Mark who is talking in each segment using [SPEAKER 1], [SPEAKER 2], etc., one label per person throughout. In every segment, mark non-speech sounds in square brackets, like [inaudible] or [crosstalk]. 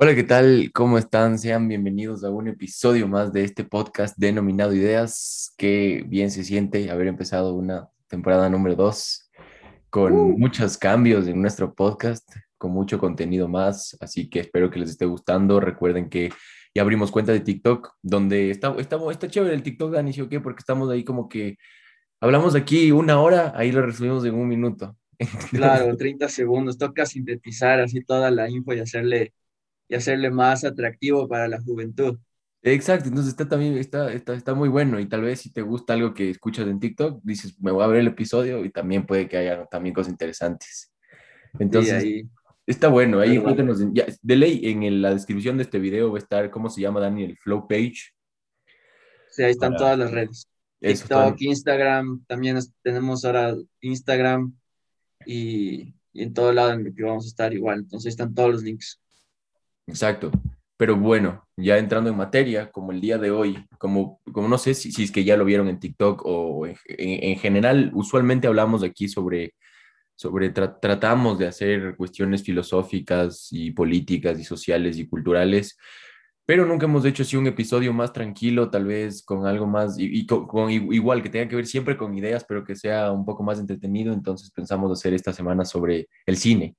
[SPEAKER 1] Hola, ¿qué tal? ¿Cómo están? Sean bienvenidos a un episodio más de este podcast denominado Ideas. Qué bien se siente haber empezado una temporada número dos con
[SPEAKER 2] Uh,
[SPEAKER 1] muchos cambios en nuestro podcast, con mucho contenido más. Así que espero que les esté gustando. Recuerden que ya abrimos cuenta de TikTok, donde está, está, está chévere el TikTok, Dani, ¿sí o qué? Porque estamos ahí como que hablamos aquí una hora, ahí lo resumimos en un minuto. [laughs]
[SPEAKER 2] claro, 30 segundos. Toca sintetizar así toda la info y hacerle, y hacerle más atractivo para la juventud.
[SPEAKER 1] Exacto, entonces está también, está, está, está muy bueno y tal vez si te gusta algo que escuchas en TikTok, dices, me voy a ver el episodio y también puede que haya también cosas interesantes.
[SPEAKER 2] Sí,
[SPEAKER 1] Entonces,
[SPEAKER 2] ahí,
[SPEAKER 1] está bueno, ahí ya, de ley en el- la descripción de este video va a estar, ¿cómo se llama, Dani? El flow page.
[SPEAKER 2] Sí, ahí están
[SPEAKER 1] Para
[SPEAKER 2] todas las redes.
[SPEAKER 1] eso,
[SPEAKER 2] TikTok, Instagram, también tenemos ahora Instagram y, y en todo lado en el que vamos a estar igual. Entonces ahí están todos los links.
[SPEAKER 1] Exacto. Pero bueno, ya entrando en materia, como el día de hoy, como, como no sé si, es que ya lo vieron en TikTok o en, en- en general, usualmente hablamos aquí sobre sobre tra- tratamos de hacer cuestiones filosóficas y políticas y sociales y culturales, pero nunca hemos hecho así un episodio más tranquilo, tal vez con algo más, y, con, con igual que tenga que ver siempre con ideas, pero que sea un poco más entretenido, entonces pensamos hacer esta semana sobre el cine,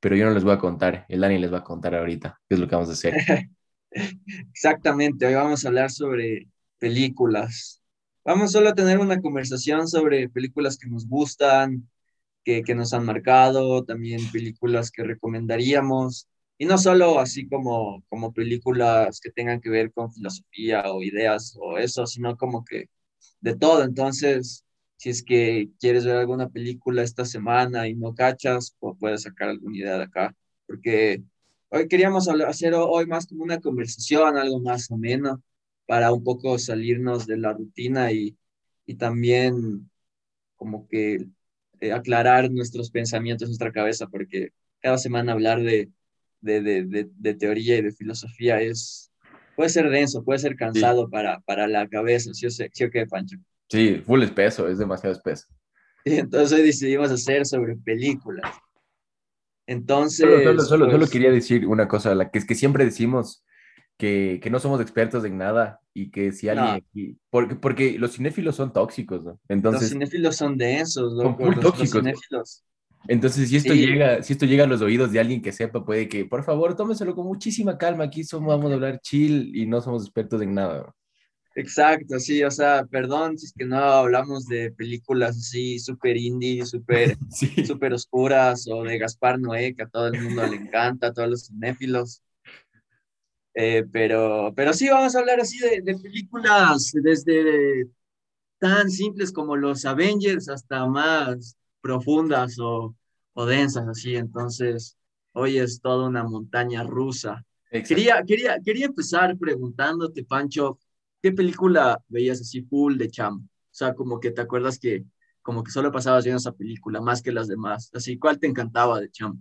[SPEAKER 1] pero yo no les voy a contar, el Dani les va a contar ahorita qué es lo que vamos a hacer. [laughs]
[SPEAKER 2] Exactamente, hoy vamos a hablar sobre películas. Vamos solo a tener una conversación sobre películas que nos gustan, que, que nos han marcado, también películas que recomendaríamos, y no solo así como, como películas que tengan que ver con filosofía o ideas o eso, sino como que de todo. Entonces, si es que quieres ver alguna película esta semana y no cachas, pues puedes sacar alguna idea de acá, porque hoy queríamos hablar- hacer hoy más como una conversación, algo más ameno, para un poco salirnos de la rutina y, y también como que eh, aclarar nuestros pensamientos en nuestra cabeza, porque cada semana hablar de, de, de, de, teoría y de filosofía es, puede ser denso, puede ser
[SPEAKER 1] Sí,
[SPEAKER 2] cansado para, para la cabeza, ¿sí o, sí o qué, Pancho?
[SPEAKER 1] Sí, full espeso, es demasiado espeso.
[SPEAKER 2] Y entonces hoy decidimos hacer sobre películas.
[SPEAKER 1] Solo, solo,
[SPEAKER 2] Entonces,
[SPEAKER 1] solo, solo
[SPEAKER 2] pues,
[SPEAKER 1] quería decir una cosa, la que es que siempre decimos que, que no somos expertos en nada y que si alguien
[SPEAKER 2] no,
[SPEAKER 1] aquí, porque, porque los cinéfilos son tóxicos, ¿no?
[SPEAKER 2] los
[SPEAKER 1] Entonces,
[SPEAKER 2] cinéfilos son densos,
[SPEAKER 1] son
[SPEAKER 2] loco,
[SPEAKER 1] full
[SPEAKER 2] los, los
[SPEAKER 1] tóxicos.
[SPEAKER 2] cinéfilos.
[SPEAKER 1] Entonces, si esto
[SPEAKER 2] Sí,
[SPEAKER 1] llega, si esto llega a los oídos de alguien que sepa, puede que, por favor, tómeselo con muchísima calma, aquí somos, vamos a hablar chill y no somos expertos en nada.
[SPEAKER 2] Exacto, sí, o sea, perdón si es que no hablamos de películas así súper indie, súper [laughs]
[SPEAKER 1] Sí,
[SPEAKER 2] súper oscuras o de Gaspar Noé, que a todo el mundo le encanta, a todos los cinéfilos. Eh, pero, pero sí, vamos a hablar así de, de películas desde tan simples como los Avengers hasta más profundas o, o densas, así. Entonces, hoy es toda una montaña rusa.
[SPEAKER 1] exacto.
[SPEAKER 2] Quería, quería, quería empezar preguntándote, Pancho, ¿qué película veías así full de chamo? O sea, como que te acuerdas que como que solo pasabas viendo esa película más que las demás. Así, ¿cuál te encantaba de chamo?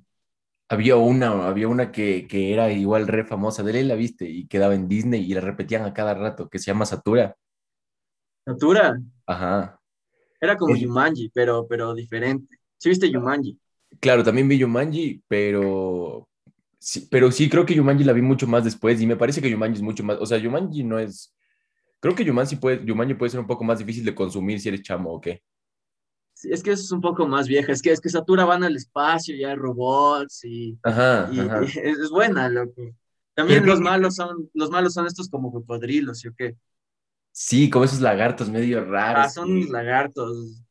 [SPEAKER 1] Había una, había una que, que era igual re famosa, de ley la viste y quedaba en Disney y la repetían a cada rato, que se llama Satura.
[SPEAKER 2] Natura,
[SPEAKER 1] Ajá.
[SPEAKER 2] era como
[SPEAKER 1] Es-
[SPEAKER 2] Jumanji, pero, pero diferente. ¿Sí viste Jumanji?
[SPEAKER 1] Claro, también vi Jumanji, pero sí, pero sí creo que Jumanji la vi mucho más después y me parece que Jumanji es mucho más, o sea, Jumanji no es, creo que Jumanji puede, Jumanji puede ser un poco más difícil de consumir si eres chamo o qué.
[SPEAKER 2] Sí, es que es un poco más vieja. Es que, es que Satura van al espacio y hay robots y,
[SPEAKER 1] Ajá,
[SPEAKER 2] y, y
[SPEAKER 1] ajá. [laughs]
[SPEAKER 2] es, es buena, loco. También los
[SPEAKER 1] que
[SPEAKER 2] malos son, los malos son estos como cocodrilos, ¿sí o qué?
[SPEAKER 1] sí, como esos lagartos medio
[SPEAKER 2] Ah,
[SPEAKER 1] raros.
[SPEAKER 2] son
[SPEAKER 1] que-
[SPEAKER 2] lagartos.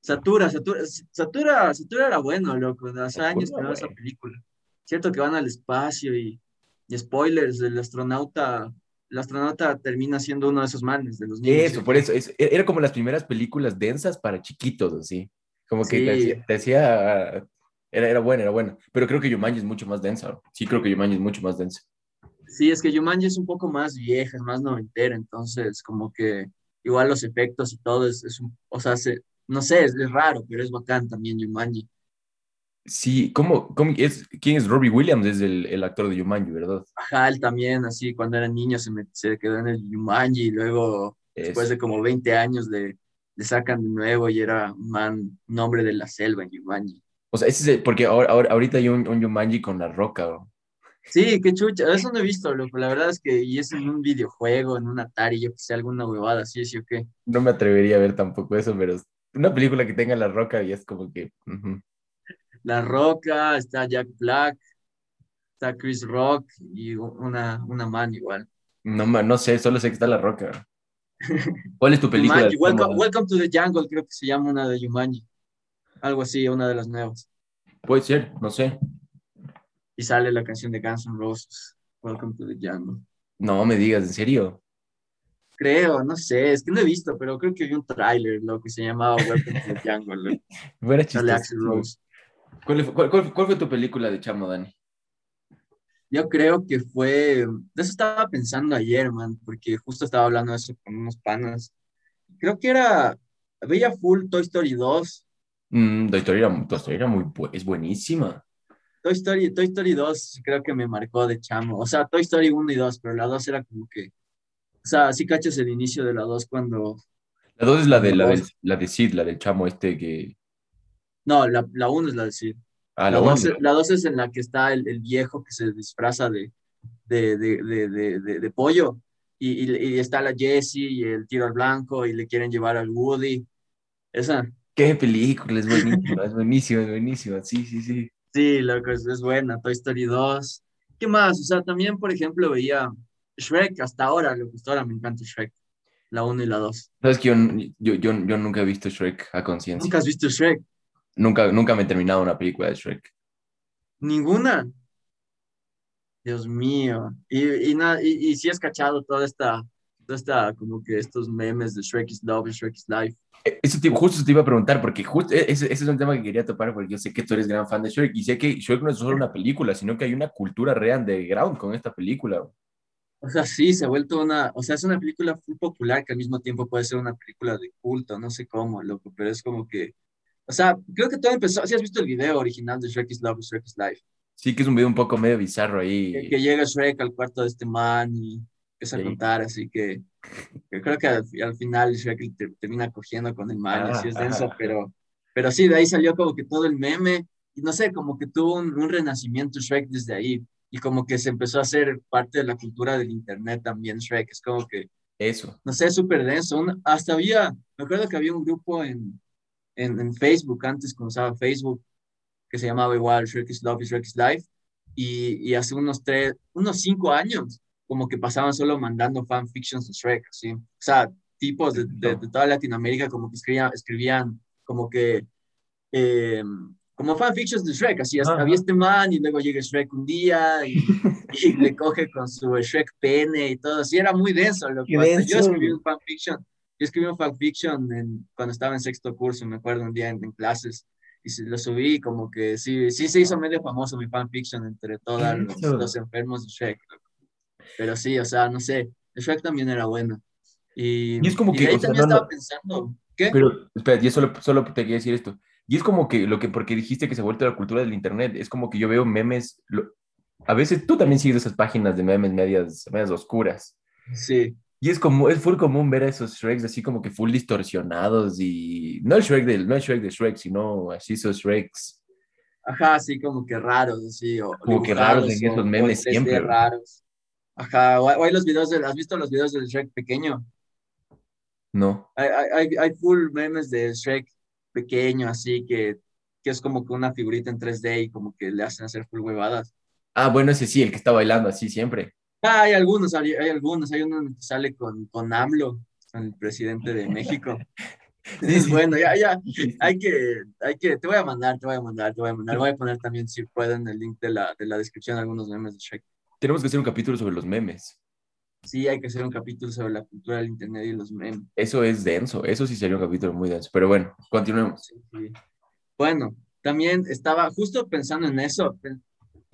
[SPEAKER 2] Satura, Satura, Satura, Satura era bueno, loco. Hace años que esa película. Cierto que van al espacio y, y spoilers, el astronauta, el astronauta termina siendo uno de esos manes, de los niños, ¿sí
[SPEAKER 1] Eso, por eso, es- e, era como las primeras películas densas para chiquitos, así. Como que te hacía,
[SPEAKER 2] Sí,
[SPEAKER 1] te hacía- era, era buena, era buena. Pero creo que Jumanji es mucho más densa. Sí, creo que Jumanji es mucho más densa.
[SPEAKER 2] sí, es que Jumanji es un poco más vieja, es más noventera, entonces como que igual los efectos y todo es, es un, o sea, se- no sé, es, es raro, pero es bacán también Jumanji.
[SPEAKER 1] Sí, ¿cómo, cómo es, quién es Robbie Williams? Es el, el actor de Jumanji, ¿verdad?
[SPEAKER 2] Ajá, él también, así, cuando era niño se, me- se quedó en el Jumanji y luego, después de como 20 años, le, le sacan de nuevo y era un man, un hombre de la selva en Jumanji.
[SPEAKER 1] O sea, ese es el- porque ahora, ahora- ahorita hay un, un Jumanji con La Roca, bro.
[SPEAKER 2] Sí, qué chucha, eso no he visto, loco. La verdad es que, y es en un videojuego, en un Atari, yo que sé, alguna huevada, así, sí o qué.
[SPEAKER 1] No me atrevería a ver tampoco eso, pero es una película que tenga La Roca y es como que...
[SPEAKER 2] La Roca, está Jack Black, está Chris Rock y una, una man igual.
[SPEAKER 1] No, ma- no sé, solo sé que está La Roca. [laughs] ¿Cuál es tu película?
[SPEAKER 2] Welcome, to the Jungle, creo que se llama una de Jumanji. Algo así, una de las nuevas.
[SPEAKER 1] Puede ser, no sé.
[SPEAKER 2] Y sale la canción de Guns N' Roses, Welcome to the Jungle.
[SPEAKER 1] No me digas, ¿en serio?
[SPEAKER 2] Creo, no sé, es que no he visto, pero creo que vi un tráiler, lo que se llamaba Welcome to the [laughs] Jungle.
[SPEAKER 1] Fuera chistoso.
[SPEAKER 2] Rose.
[SPEAKER 1] ¿Cuál, fue- cuál- cuál- cuál fue tu película de Chamo, Dani?
[SPEAKER 2] Yo creo que fue, de eso estaba pensando ayer, man, porque justo estaba hablando de eso con unos panas. Creo que era, veía full Toy Story 2.
[SPEAKER 1] Mm, Toy Story era, Toy Story era muy es buenísima.
[SPEAKER 2] Toy Story, Toy Story 2 creo que me marcó de chamo. O sea, Toy Story 1 y 2, pero la 2 era como que, o sea, sí cachas el inicio de la 2 cuando,
[SPEAKER 1] La dos es la de, la, del, la de Sid, la del chamo este que...
[SPEAKER 2] no, la, la 1 es la de Sid.
[SPEAKER 1] Ah,
[SPEAKER 2] La
[SPEAKER 1] la
[SPEAKER 2] 2
[SPEAKER 1] uno.
[SPEAKER 2] es, la dos es en la que está el, el viejo que se disfraza de, de, de, de, pollo. Y, y, y está la Jessie y el tiro al blanco y le quieren llevar al Woody. Esa,
[SPEAKER 1] Qué película, es buenísima, es buenísima, es buenísima. Sí, sí, sí.
[SPEAKER 2] sí, loco, es, es buena. Toy Story 2. ¿Qué más? O sea, también, por ejemplo, veía Shrek hasta ahora, lo que hasta ahora me encanta Shrek. La 1 y la 2.
[SPEAKER 1] Sabes que yo, yo, yo, yo nunca he visto Shrek a conciencia.
[SPEAKER 2] ¿Nunca has visto Shrek?
[SPEAKER 1] Nunca, nunca me he terminado una película de Shrek.
[SPEAKER 2] Ninguna. Dios mío. Y, y, nada, y, y sí has cachado toda esta, toda esta, como que estos memes de Shrek is Love y Shrek is Life.
[SPEAKER 1] Eh, Eso te, justo te iba a preguntar, porque justo e, ese, ese es un tema que quería topar, porque yo sé que tú eres gran fan de Shrek, y sé que Shrek no es solo una película, sino que hay una cultura real de ground con esta película.
[SPEAKER 2] O sea, sí, se ha vuelto una, o sea, es una película muy popular que al mismo tiempo puede ser una película de culto, no sé cómo, loco, pero es como que, o sea, creo que todo empezó, si has visto el video original de Shrek is Love Shrek is Life,
[SPEAKER 1] Sí que es un video un poco medio bizarro
[SPEAKER 2] que,
[SPEAKER 1] ahí.
[SPEAKER 2] que llega Shrek al cuarto de este man y empieza a
[SPEAKER 1] Sí.
[SPEAKER 2] contar, así que, que creo que al, al final Shrek te- termina cogiendo con el man, y así es
[SPEAKER 1] Ajá,
[SPEAKER 2] denso,
[SPEAKER 1] ajá.
[SPEAKER 2] pero, pero sí, de ahí salió como que todo el meme, y no sé, como que tuvo un, un renacimiento Shrek desde ahí, y como que se empezó a hacer parte de la cultura del internet también Shrek, es como que
[SPEAKER 1] Eso.
[SPEAKER 2] no sé, súper denso. Un- hasta había, me acuerdo que había un grupo en, en, en Facebook, antes cuando usaba Facebook, que se llamaba igual Shrek is Love y Shrek is Life, y, y hace unos tres, unos cinco años, como que pasaban solo mandando fanfictions de Shrek, ¿sí? O sea, tipos de, de, de toda Latinoamérica como que escribían, escribían como que, eh, como fanfictions de Shrek, así, hasta había este man y luego llega Shrek un día y, [laughs] y le coge con su Shrek pene y todo, así era muy denso, loco.
[SPEAKER 1] Qué
[SPEAKER 2] Hasta yo
[SPEAKER 1] denso.
[SPEAKER 2] escribí un fanfiction, yo escribí un fanfiction en, cuando estaba en sexto curso, me acuerdo un día en, en clases, y se- lo subí como que sí, sí se hizo medio famoso mi fanfiction entre todos los, los enfermos de Shrek. Pero sí, o sea, no sé, Shrek también era bueno. Y,
[SPEAKER 1] Y es como
[SPEAKER 2] y
[SPEAKER 1] que,
[SPEAKER 2] ahí
[SPEAKER 1] o sea,
[SPEAKER 2] también
[SPEAKER 1] no,
[SPEAKER 2] estaba pensando, ¿qué?
[SPEAKER 1] Pero, espera, yo solo, solo te quería decir esto. Y es como que lo que, porque dijiste que se ha vuelto la cultura del internet, es como que yo veo memes, lo- a veces tú también sigues esas páginas de memes medias, medias oscuras.
[SPEAKER 2] Sí,
[SPEAKER 1] Y es como, es full común ver a esos Shreks así como que full distorsionados y no el Shrek del, no el Shrek de Shrek, sino así esos Shreks.
[SPEAKER 2] ajá, así como que raros, así, o
[SPEAKER 1] Como que raros en esos memes
[SPEAKER 2] 3D
[SPEAKER 1] siempre,
[SPEAKER 2] raros. Ajá, o hay, los videos de, ¿has visto los videos del Shrek pequeño?
[SPEAKER 1] No.
[SPEAKER 2] Hay, hay- hay full memes de Shrek pequeño, así que, que es como que una figurita en 3D y como que le hacen hacer full huevadas.
[SPEAKER 1] Ah, bueno, ese sí, el que está bailando así siempre.
[SPEAKER 2] Ah, hay algunos, hay, hay algunos, hay uno que sale con, con AMLO, con el presidente de México.
[SPEAKER 1] Sí,
[SPEAKER 2] Es
[SPEAKER 1] sí.
[SPEAKER 2] bueno, ya, ya, hay que, hay que, te voy a mandar, te voy a mandar, te voy a mandar, voy a poner también, si pueden, el link de la, de la descripción, algunos memes de Shrek.
[SPEAKER 1] Tenemos que hacer un capítulo sobre los memes.
[SPEAKER 2] Sí, hay que hacer un capítulo sobre la cultura del internet y los memes.
[SPEAKER 1] Eso es denso, eso sí sería un capítulo muy denso. Pero bueno, continuemos.
[SPEAKER 2] Sí, sí. Bueno, también estaba justo pensando en eso,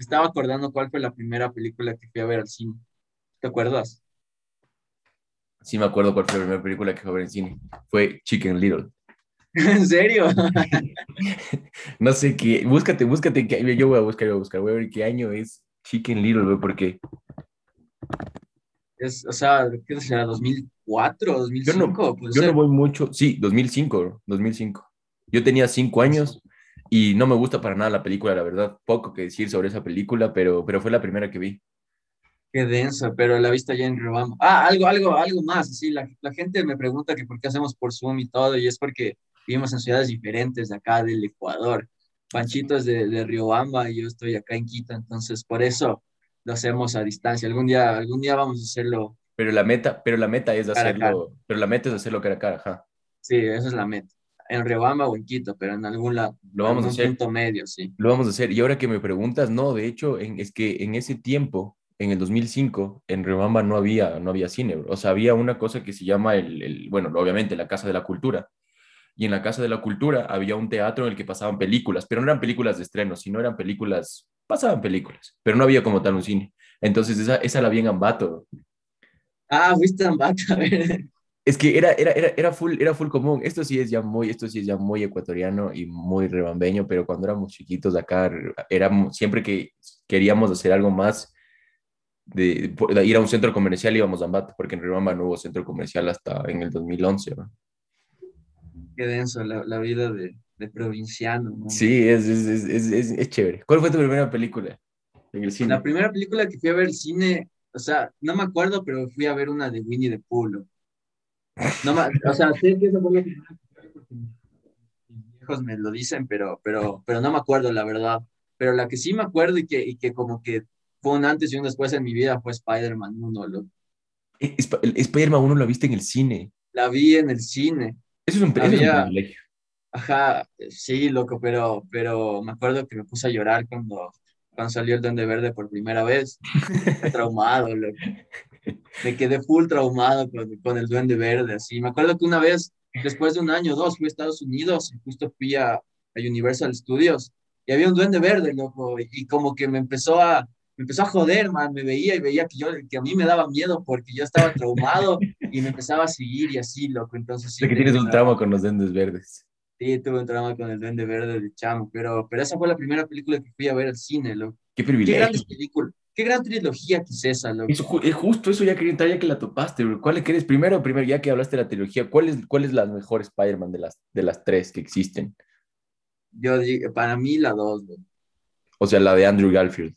[SPEAKER 2] estaba acordando cuál fue la primera película que fui a ver al cine. ¿Te acuerdas?
[SPEAKER 1] Sí me acuerdo cuál fue la primera película que fue a ver en cine. Fue Chicken Little. [laughs]
[SPEAKER 2] ¿En serio? [laughs]
[SPEAKER 1] No sé qué, búscate, búscate, qué- yo voy a buscar, voy a buscar, voy a ver qué año es Chicken Little, güey, porque
[SPEAKER 2] Es, o sea, ¿qué será? ¿2004? ¿2005? Puede
[SPEAKER 1] yo
[SPEAKER 2] ser.
[SPEAKER 1] no voy mucho, sí, 2005, bro, 2005. Yo tenía cinco años Y no me gusta para nada la película, la verdad. Poco que decir sobre esa película, pero, pero fue la primera que vi.
[SPEAKER 2] Qué densa, pero la vista ya en Riobamba. Ah, algo, algo, algo más. Sí, la, la gente me pregunta que por qué hacemos por Zoom y todo, y es porque vivimos en ciudades diferentes de acá del Ecuador. Panchito es de, de Riobamba y yo estoy acá en Quito, entonces por eso lo hacemos a distancia. Algún día, algún día vamos a hacerlo.
[SPEAKER 1] Pero la meta, pero la meta es
[SPEAKER 2] Cara a
[SPEAKER 1] hacerlo, pero la meta es hacerlo cara a cara, ajá.
[SPEAKER 2] Sí, esa es la meta. En Riobamba o en Quito, pero en algún lado.
[SPEAKER 1] Lo vamos a hacer.
[SPEAKER 2] punto medio, sí.
[SPEAKER 1] Lo vamos a hacer. Y ahora que me preguntas, no, de hecho, en- es que en ese tiempo, en el 2005, en Riobamba no había, no había cine, bro. O sea, había una cosa que se llama el, el- bueno, obviamente la Casa de la Cultura. Y en la Casa de la Cultura había un teatro en el que pasaban películas, pero no eran películas de estreno, sino eran películas, pasaban películas, pero no había como tal un cine. Entonces esa, esa la vi en Ambato.
[SPEAKER 2] Ah, fuiste a Ambato, a ver.
[SPEAKER 1] Es que era, era, era, era, full, era full común. Esto sí es ya muy, esto sí es ya muy ecuatoriano y muy rebambeño, pero cuando éramos chiquitos acá, éramos, siempre que queríamos hacer algo más de, de ir a un centro comercial íbamos a Ambato, porque en Rebamba no hubo centro comercial hasta en el 2011. ¿no?
[SPEAKER 2] Qué denso la, la vida de, de provinciano, ¿no?
[SPEAKER 1] Sí, es, es, es, es, es, es chévere. ¿Cuál fue tu primera película en el cine?
[SPEAKER 2] La primera película que fui a ver al cine, o sea, no me acuerdo, pero fui a ver una de Winnie the Pooh. ¿No? O sea, sé que esa fue la primera que viejos me lo dicen, pero, pero, pero no me acuerdo, la verdad. Pero la que sí me acuerdo y que, y que como que fue un antes y un después en mi vida fue Spider-Man 1. lo-
[SPEAKER 1] Eh, Sp- el Spider-Man 1 lo viste en el cine.
[SPEAKER 2] La vi en el cine.
[SPEAKER 1] Eso es un, eso
[SPEAKER 2] Había-
[SPEAKER 1] privilegio.
[SPEAKER 2] Ajá, sí, loco, pero, pero me acuerdo que me puse a llorar cuando, cuando salió el Duende Verde por primera vez. [laughs] Traumado, loco. [laughs] Me quedé full traumado con, con el Duende Verde, así. Me acuerdo que una vez, después de un año o dos, fui a Estados Unidos y justo fui a, a Universal Studios y había un Duende Verde, loco, y, como que me empezó a, me empezó a joder, man, me veía y veía que, yo, que a mí me daba miedo porque yo estaba traumado y me empezaba a seguir y así, loco. Entonces sí,
[SPEAKER 1] que tienes un trauma con los Duendes Verdes.
[SPEAKER 2] Sí, tuve un trauma con el Duende Verde de chamo, pero, pero esa fue la primera película que fui a ver al cine, loco.
[SPEAKER 1] Qué
[SPEAKER 2] Qué
[SPEAKER 1] privilegio.
[SPEAKER 2] grandes películas, qué gran trilogía que es esa, loco.
[SPEAKER 1] Eso, ju- es justo eso ya quería entrar, ya que la topaste, bro. ¿Cuál quieres? Primero, primero, ya que hablaste de la trilogía, ¿cuál es, cuál es la mejor Spider-Man de las, de las tres que existen?
[SPEAKER 2] Yo digo, para mí la dos, loco.
[SPEAKER 1] O sea, la de Andrew Garfield.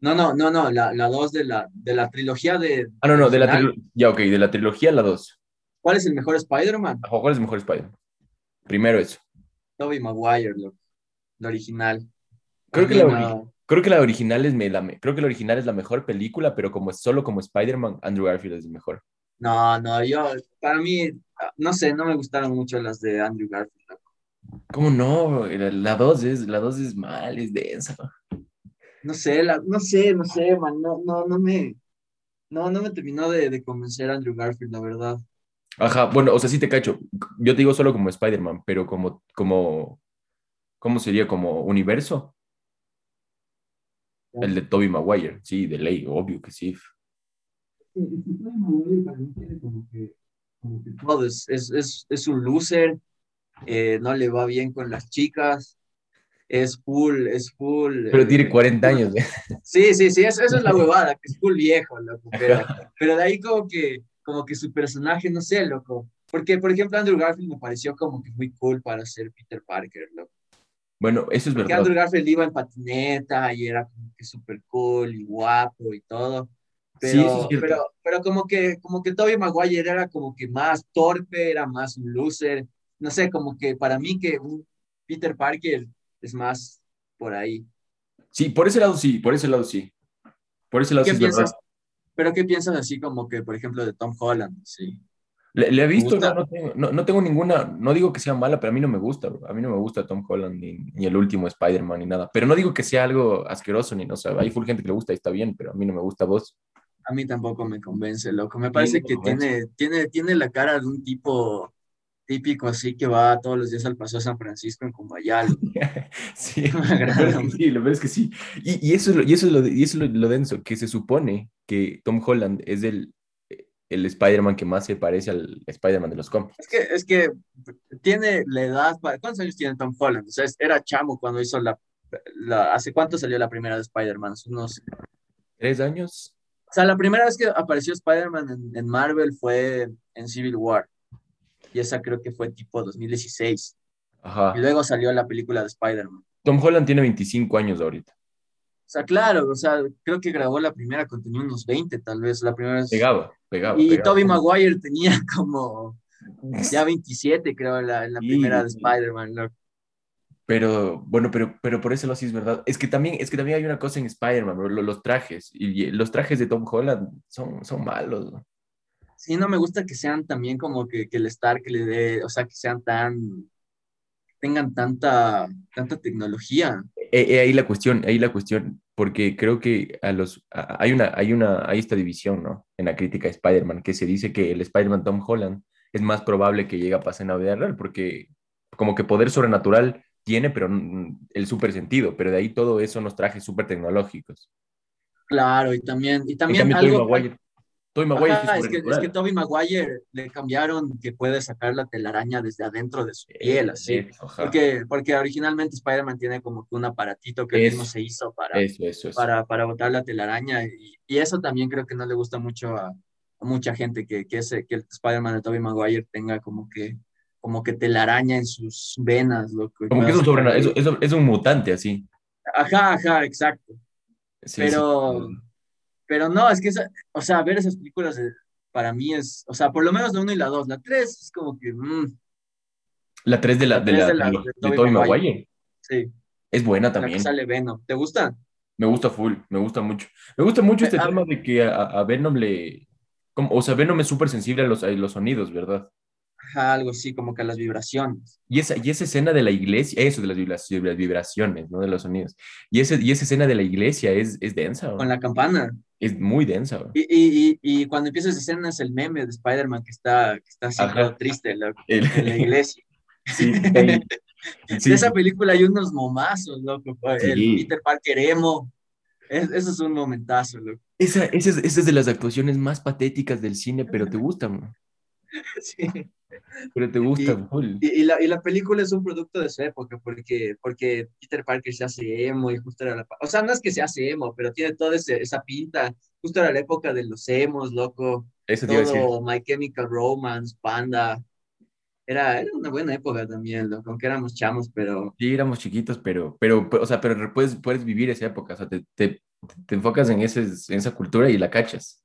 [SPEAKER 2] No, no, no, no, la, la dos de la, de la trilogía de...
[SPEAKER 1] Ah, no, no, de la. Ya, ok, de la trilogía, la dos.
[SPEAKER 2] ¿Cuál es el mejor Spider-Man?
[SPEAKER 1] ¿Cuál es el mejor Spider-Man? Primero eso.
[SPEAKER 2] Tobey Maguire, loco. La original.
[SPEAKER 1] Creo que la, creo que la original es me- la, creo que la original es la mejor película, pero como es solo como Spider-Man, Andrew Garfield es el mejor.
[SPEAKER 2] No, no, yo, para mí, no sé, no me gustaron mucho las de Andrew Garfield.
[SPEAKER 1] ¿Cómo no? La, la dos es, la dos es mal, es densa.
[SPEAKER 2] No sé, la, no sé, no sé, man, no, no, no me, no, no me terminó de, de convencer Andrew Garfield, la verdad.
[SPEAKER 1] Ajá, bueno, o sea, sí te cacho. Yo te digo solo como Spider-Man, pero como, como, ¿cómo sería? Como universo. El de Tobey Maguire, sí, de ley, obvio que sí.
[SPEAKER 2] Todo es, es, es, es un loser, eh, no le va bien con las chicas, es full, es full.
[SPEAKER 1] Pero
[SPEAKER 2] eh,
[SPEAKER 1] tiene 40 años, [laughs] ¿eh?
[SPEAKER 2] Sí, sí, sí, eso, eso es la huevada, que es full viejo, loco, pero, pero de ahí como que, como que su personaje, no sé, loco, porque, por ejemplo, Andrew Garfield me pareció como que muy cool para ser Peter Parker, loco.
[SPEAKER 1] Bueno, eso es
[SPEAKER 2] Porque
[SPEAKER 1] verdad.
[SPEAKER 2] Andrew Garfield iba en patineta y era como que súper cool y guapo y todo.
[SPEAKER 1] Sí,
[SPEAKER 2] Pero,
[SPEAKER 1] eso es
[SPEAKER 2] pero, pero como que, como que Tobey Maguire era como que más torpe, era más un loser. No sé, como que para mí que un Peter Parker es más por ahí.
[SPEAKER 1] Sí, por ese lado sí, por ese lado sí. Por ese lado
[SPEAKER 2] ¿Qué
[SPEAKER 1] sí es verdad.
[SPEAKER 2] piensas? Pero ¿qué piensas así como que, por ejemplo, de Tom Holland? Sí.
[SPEAKER 1] Le, le he visto, no, no tengo, no, no tengo ninguna, no digo que sea mala, pero a mí no me gusta, bro. A mí no me gusta Tom Holland ni, ni el último Spider-Man ni nada. Pero no digo que sea algo asqueroso ni no, o sea, hay full gente que le gusta y está bien, pero a mí no me gusta vos.
[SPEAKER 2] A mí tampoco me convence, loco. Me parece que tiene, tiene, tiene la cara de un tipo típico así que va todos los días al Paseo San Francisco en Cumbayal. [laughs]
[SPEAKER 1] Sí, [laughs] sí, la verdad es que sí. Y, y eso es lo, y eso es lo, y eso es lo, lo denso, que se supone que Tom Holland es el, el Spider-Man que más se parece al Spider-Man de los cómics.
[SPEAKER 2] Es que, es que tiene la edad, para- ¿cuántos años tiene Tom Holland? O sea, era chamo cuando hizo la, la, ¿hace cuánto salió la primera de Spider-Man? Unos,
[SPEAKER 1] ¿Tres años?
[SPEAKER 2] o sea, la primera vez que apareció Spider-Man en, en Marvel fue en Civil War. Y esa creo que fue tipo 2016.
[SPEAKER 1] Ajá.
[SPEAKER 2] Y luego salió la película de Spider-Man.
[SPEAKER 1] Tom Holland tiene 25 años ahorita.
[SPEAKER 2] O sea, claro, o sea, creo que grabó la primera cuando tenía unos 20, tal vez, la primera vez.
[SPEAKER 1] Pegaba, pegaba.
[SPEAKER 2] Y
[SPEAKER 1] pegaba.
[SPEAKER 2] Tobey Maguire tenía [laughs] como ya 27, creo, en la, en la primera de Spider-Man. loco.
[SPEAKER 1] Pero, bueno, pero, pero por eso lo sí es verdad. Es que también, es que también hay una cosa en Spider-Man, bro, lo- los trajes. Y y los trajes de Tom Holland son, son malos. ¿no?
[SPEAKER 2] Sí, no me gusta que sean también como que, que el Stark le dé, o sea, que sean tan, tengan tanta, tanta tecnología.
[SPEAKER 1] Eh, eh, ahí la cuestión, ahí la cuestión, porque creo que a los, a- hay una, hay una, hay esta división, ¿no? En la crítica de Spider-Man, que se dice que el Spider-Man Tom Holland es más probable que llegue a pasar en la vida real, porque como que poder sobrenatural tiene, pero el súper sentido, pero de ahí todo eso nos trajes súper tecnológicos.
[SPEAKER 2] Claro, y también, y también
[SPEAKER 1] cambio, Tobey
[SPEAKER 2] algo,
[SPEAKER 1] Tobey Maguire sí
[SPEAKER 2] Ajá,
[SPEAKER 1] es
[SPEAKER 2] es que, es que. Tobey Maguire le cambiaron que puede sacar la telaraña desde adentro de su piel, así.
[SPEAKER 1] Eso, ajá.
[SPEAKER 2] Porque, porque originalmente Spider-Man tiene como que un aparatito que él mismo
[SPEAKER 1] Eso.
[SPEAKER 2] se hizo para,
[SPEAKER 1] Eso, eso, eso.
[SPEAKER 2] para, para botar la telaraña y, y eso también creo que no le gusta mucho a, a mucha gente que, que, ese, que el Spider-Man de Tobey Maguire tenga como que, como que telaraña en sus venas, loco.
[SPEAKER 1] Como que es un, es, es- es un mutante así.
[SPEAKER 2] Ajá, ajá, exacto.
[SPEAKER 1] Sí,
[SPEAKER 2] Pero,
[SPEAKER 1] sí.
[SPEAKER 2] Pero no, es que, esa- o sea, ver esas películas de- para mí es, o sea, por lo menos la 1 y la 2, la 3 es como que, mm,
[SPEAKER 1] La 3 de, la,
[SPEAKER 2] La
[SPEAKER 1] de,
[SPEAKER 2] tres
[SPEAKER 1] la,
[SPEAKER 2] de la-
[SPEAKER 1] de, lo-
[SPEAKER 2] de
[SPEAKER 1] de
[SPEAKER 2] Tobey
[SPEAKER 1] Tobey
[SPEAKER 2] Maguire.
[SPEAKER 1] Maguire.
[SPEAKER 2] sí,
[SPEAKER 1] Es buena
[SPEAKER 2] la que
[SPEAKER 1] también.
[SPEAKER 2] sale Venom. ¿Te gusta?
[SPEAKER 1] Me gusta full, me gusta mucho. Me gusta mucho este
[SPEAKER 2] Eh, a-
[SPEAKER 1] tema de que a, a Venom le... como- o sea, Venom es súper sensible a los, a los sonidos, ¿verdad?
[SPEAKER 2] Ajá, algo así, como que las vibraciones.
[SPEAKER 1] Y esa, y esa escena de la iglesia, eso de las vibraciones, ¿no? De los sonidos. Y, ese, y esa escena de la iglesia es, es densa, ¿no?
[SPEAKER 2] Con la campana.
[SPEAKER 1] Es muy densa. ¿no?
[SPEAKER 2] Y, y, y, y cuando empieza esa escena es el meme de Spider-Man que está, que está así triste loco, [laughs]
[SPEAKER 1] El-
[SPEAKER 2] en la iglesia. [laughs]
[SPEAKER 1] sí, sí, sí,
[SPEAKER 2] de esa película hay unos momazos, loco. El
[SPEAKER 1] Sí.
[SPEAKER 2] Peter Parker emo. Es- eso es un momentazo, loco.
[SPEAKER 1] Esa, esa, es, esa es de las actuaciones más patéticas del cine, pero te gustan, ¿no? [laughs]
[SPEAKER 2] Sí.
[SPEAKER 1] Pero te gustan, full.
[SPEAKER 2] Y, y la, y la película es un producto de su época, porque, porque Peter Parker se hace emo y justo era la... O sea, no es que se hace emo, pero tiene toda ese- esa pinta. Justo era la época de los emos, loco.
[SPEAKER 1] Eso te.
[SPEAKER 2] Todo My Chemical Romance, Panda. Era, era una buena época también, loco, aunque éramos chamos, pero...
[SPEAKER 1] Sí, éramos chiquitos, pero, pero, pero, o sea, pero puedes, puedes vivir esa época, o sea, te, te, te enfocas en, ese, en esa cultura y la cachas.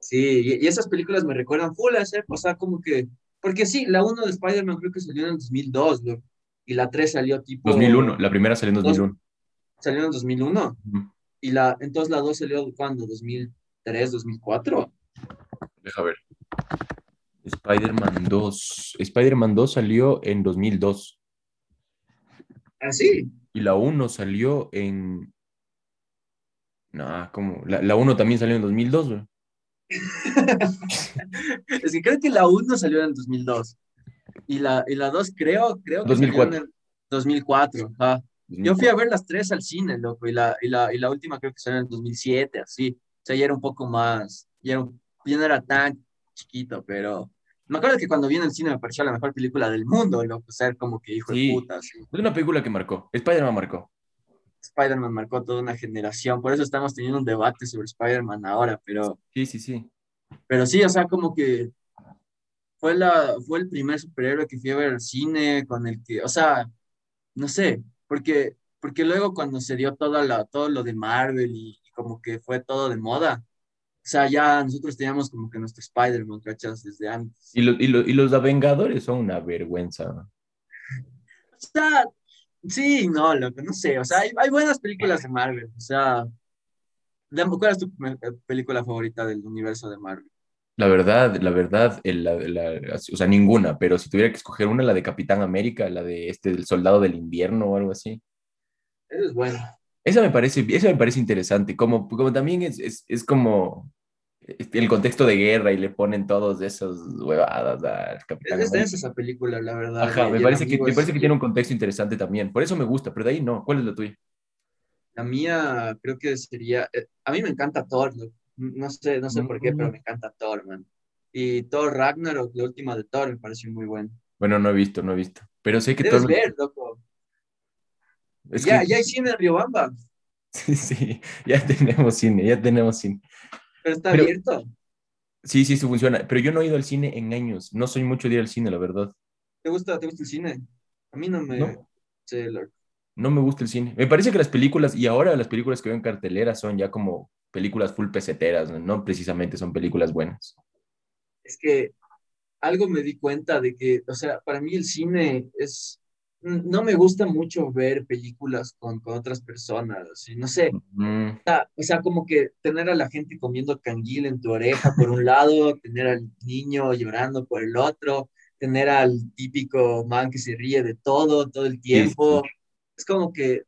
[SPEAKER 2] Sí, y, y esas películas me recuerdan full a esa época, o sea, como que... Porque sí, la 1 de Spider-Man creo que salió en el 2002, loco, y la 3 salió tipo...
[SPEAKER 1] 2001, la primera salió en 2001.
[SPEAKER 2] Salió en el 2001.
[SPEAKER 1] Ujú.
[SPEAKER 2] Y la, entonces la 2 salió cuando, 2003, 2004.
[SPEAKER 1] Deja ver. Spider-Man 2. Spider-Man 2 salió en 2002
[SPEAKER 2] Así.
[SPEAKER 1] y la 1 salió en... No, ¿cómo? La, la 1 también salió en 2002, güey. [laughs]
[SPEAKER 2] Es que creo que la 1 salió en el 2002. Y la, y la 2 creo, creo que
[SPEAKER 1] 2004.
[SPEAKER 2] salió en el 2004. ajá. Yo fui a ver las tres al cine, loco, y la, y la, y la última creo que salió en el 2007, así. O sea, ya era un poco más, ya, era ya no era tan chiquito, pero me acuerdo que cuando vi en el cine me pareció la mejor película del mundo, loco, ser como que hijo
[SPEAKER 1] Sí.
[SPEAKER 2] de puta, así.
[SPEAKER 1] Es una película que marcó. Spider-Man marcó.
[SPEAKER 2] Spider-Man marcó toda una generación, por eso estamos teniendo un debate sobre Spider-Man ahora, pero,
[SPEAKER 1] Sí, sí, sí.
[SPEAKER 2] pero sí, o sea, como que fue, la, fue el primer superhéroe que fui a ver al cine, con el que, o sea, no sé, porque, porque luego cuando se dio toda la, todo lo de Marvel y, y como que fue todo de moda, o sea, ya nosotros teníamos como que nuestro Spider-Man, ¿cachas? Desde antes.
[SPEAKER 1] Y, lo- y, lo- y los Vengadores son una vergüenza.
[SPEAKER 2] O sea, sí, no, loco, no sé, o sea, hay, hay buenas películas de Marvel, o sea, de- ¿cuál es tu me- película favorita del universo de Marvel?
[SPEAKER 1] La verdad, la verdad, el- la- la- o sea, ninguna, pero si tuviera que escoger una, la de Capitán América, la de este, del Soldado del Invierno o algo así.
[SPEAKER 2] Eso es bueno.
[SPEAKER 1] Esa me parece, esa me parece interesante, como, como también es, es, es como el contexto de guerra y le ponen todos esas huevadas al Capitán
[SPEAKER 2] Es, esa película, la verdad.
[SPEAKER 1] Ajá, me parece, que, me parece que tiene un contexto interesante también, por eso me gusta, pero de ahí no. ¿Cuál es la tuya?
[SPEAKER 2] La mía creo que sería, eh, a mí me encanta Thor, no sé, no sé por qué, pero me encanta Thor, man. Y Thor Ragnarok, la última de Thor, me pareció muy buena.
[SPEAKER 1] Bueno, no he visto, no he visto, pero sé que
[SPEAKER 2] Debes
[SPEAKER 1] todo...
[SPEAKER 2] ver, loco.
[SPEAKER 1] es
[SPEAKER 2] ya,
[SPEAKER 1] que-
[SPEAKER 2] ya hay cine en Riobamba, [laughs]
[SPEAKER 1] Sí, sí, ya tenemos cine, ya tenemos cine.
[SPEAKER 2] Pero está
[SPEAKER 1] Pero-
[SPEAKER 2] abierto.
[SPEAKER 1] Sí, sí, sí funciona. Pero yo no he ido al cine en años. No soy mucho de ir al cine, la verdad.
[SPEAKER 2] ¿Te gusta, te gusta el cine? A mí no me...
[SPEAKER 1] No. No me gusta el cine. Me parece que las películas, y ahora las películas que veo en cartelera son ya como películas full peseteras, no, No precisamente son películas buenas.
[SPEAKER 2] Es que algo me di cuenta de que, o sea, para mí el cine es, no me gusta mucho ver películas con, con otras personas, y no sé,
[SPEAKER 1] Mm,
[SPEAKER 2] o sea, como que tener a la gente comiendo canguil en tu oreja por un lado, tener al niño llorando por el otro, tener al típico man que se ríe de todo, todo el tiempo. Es como que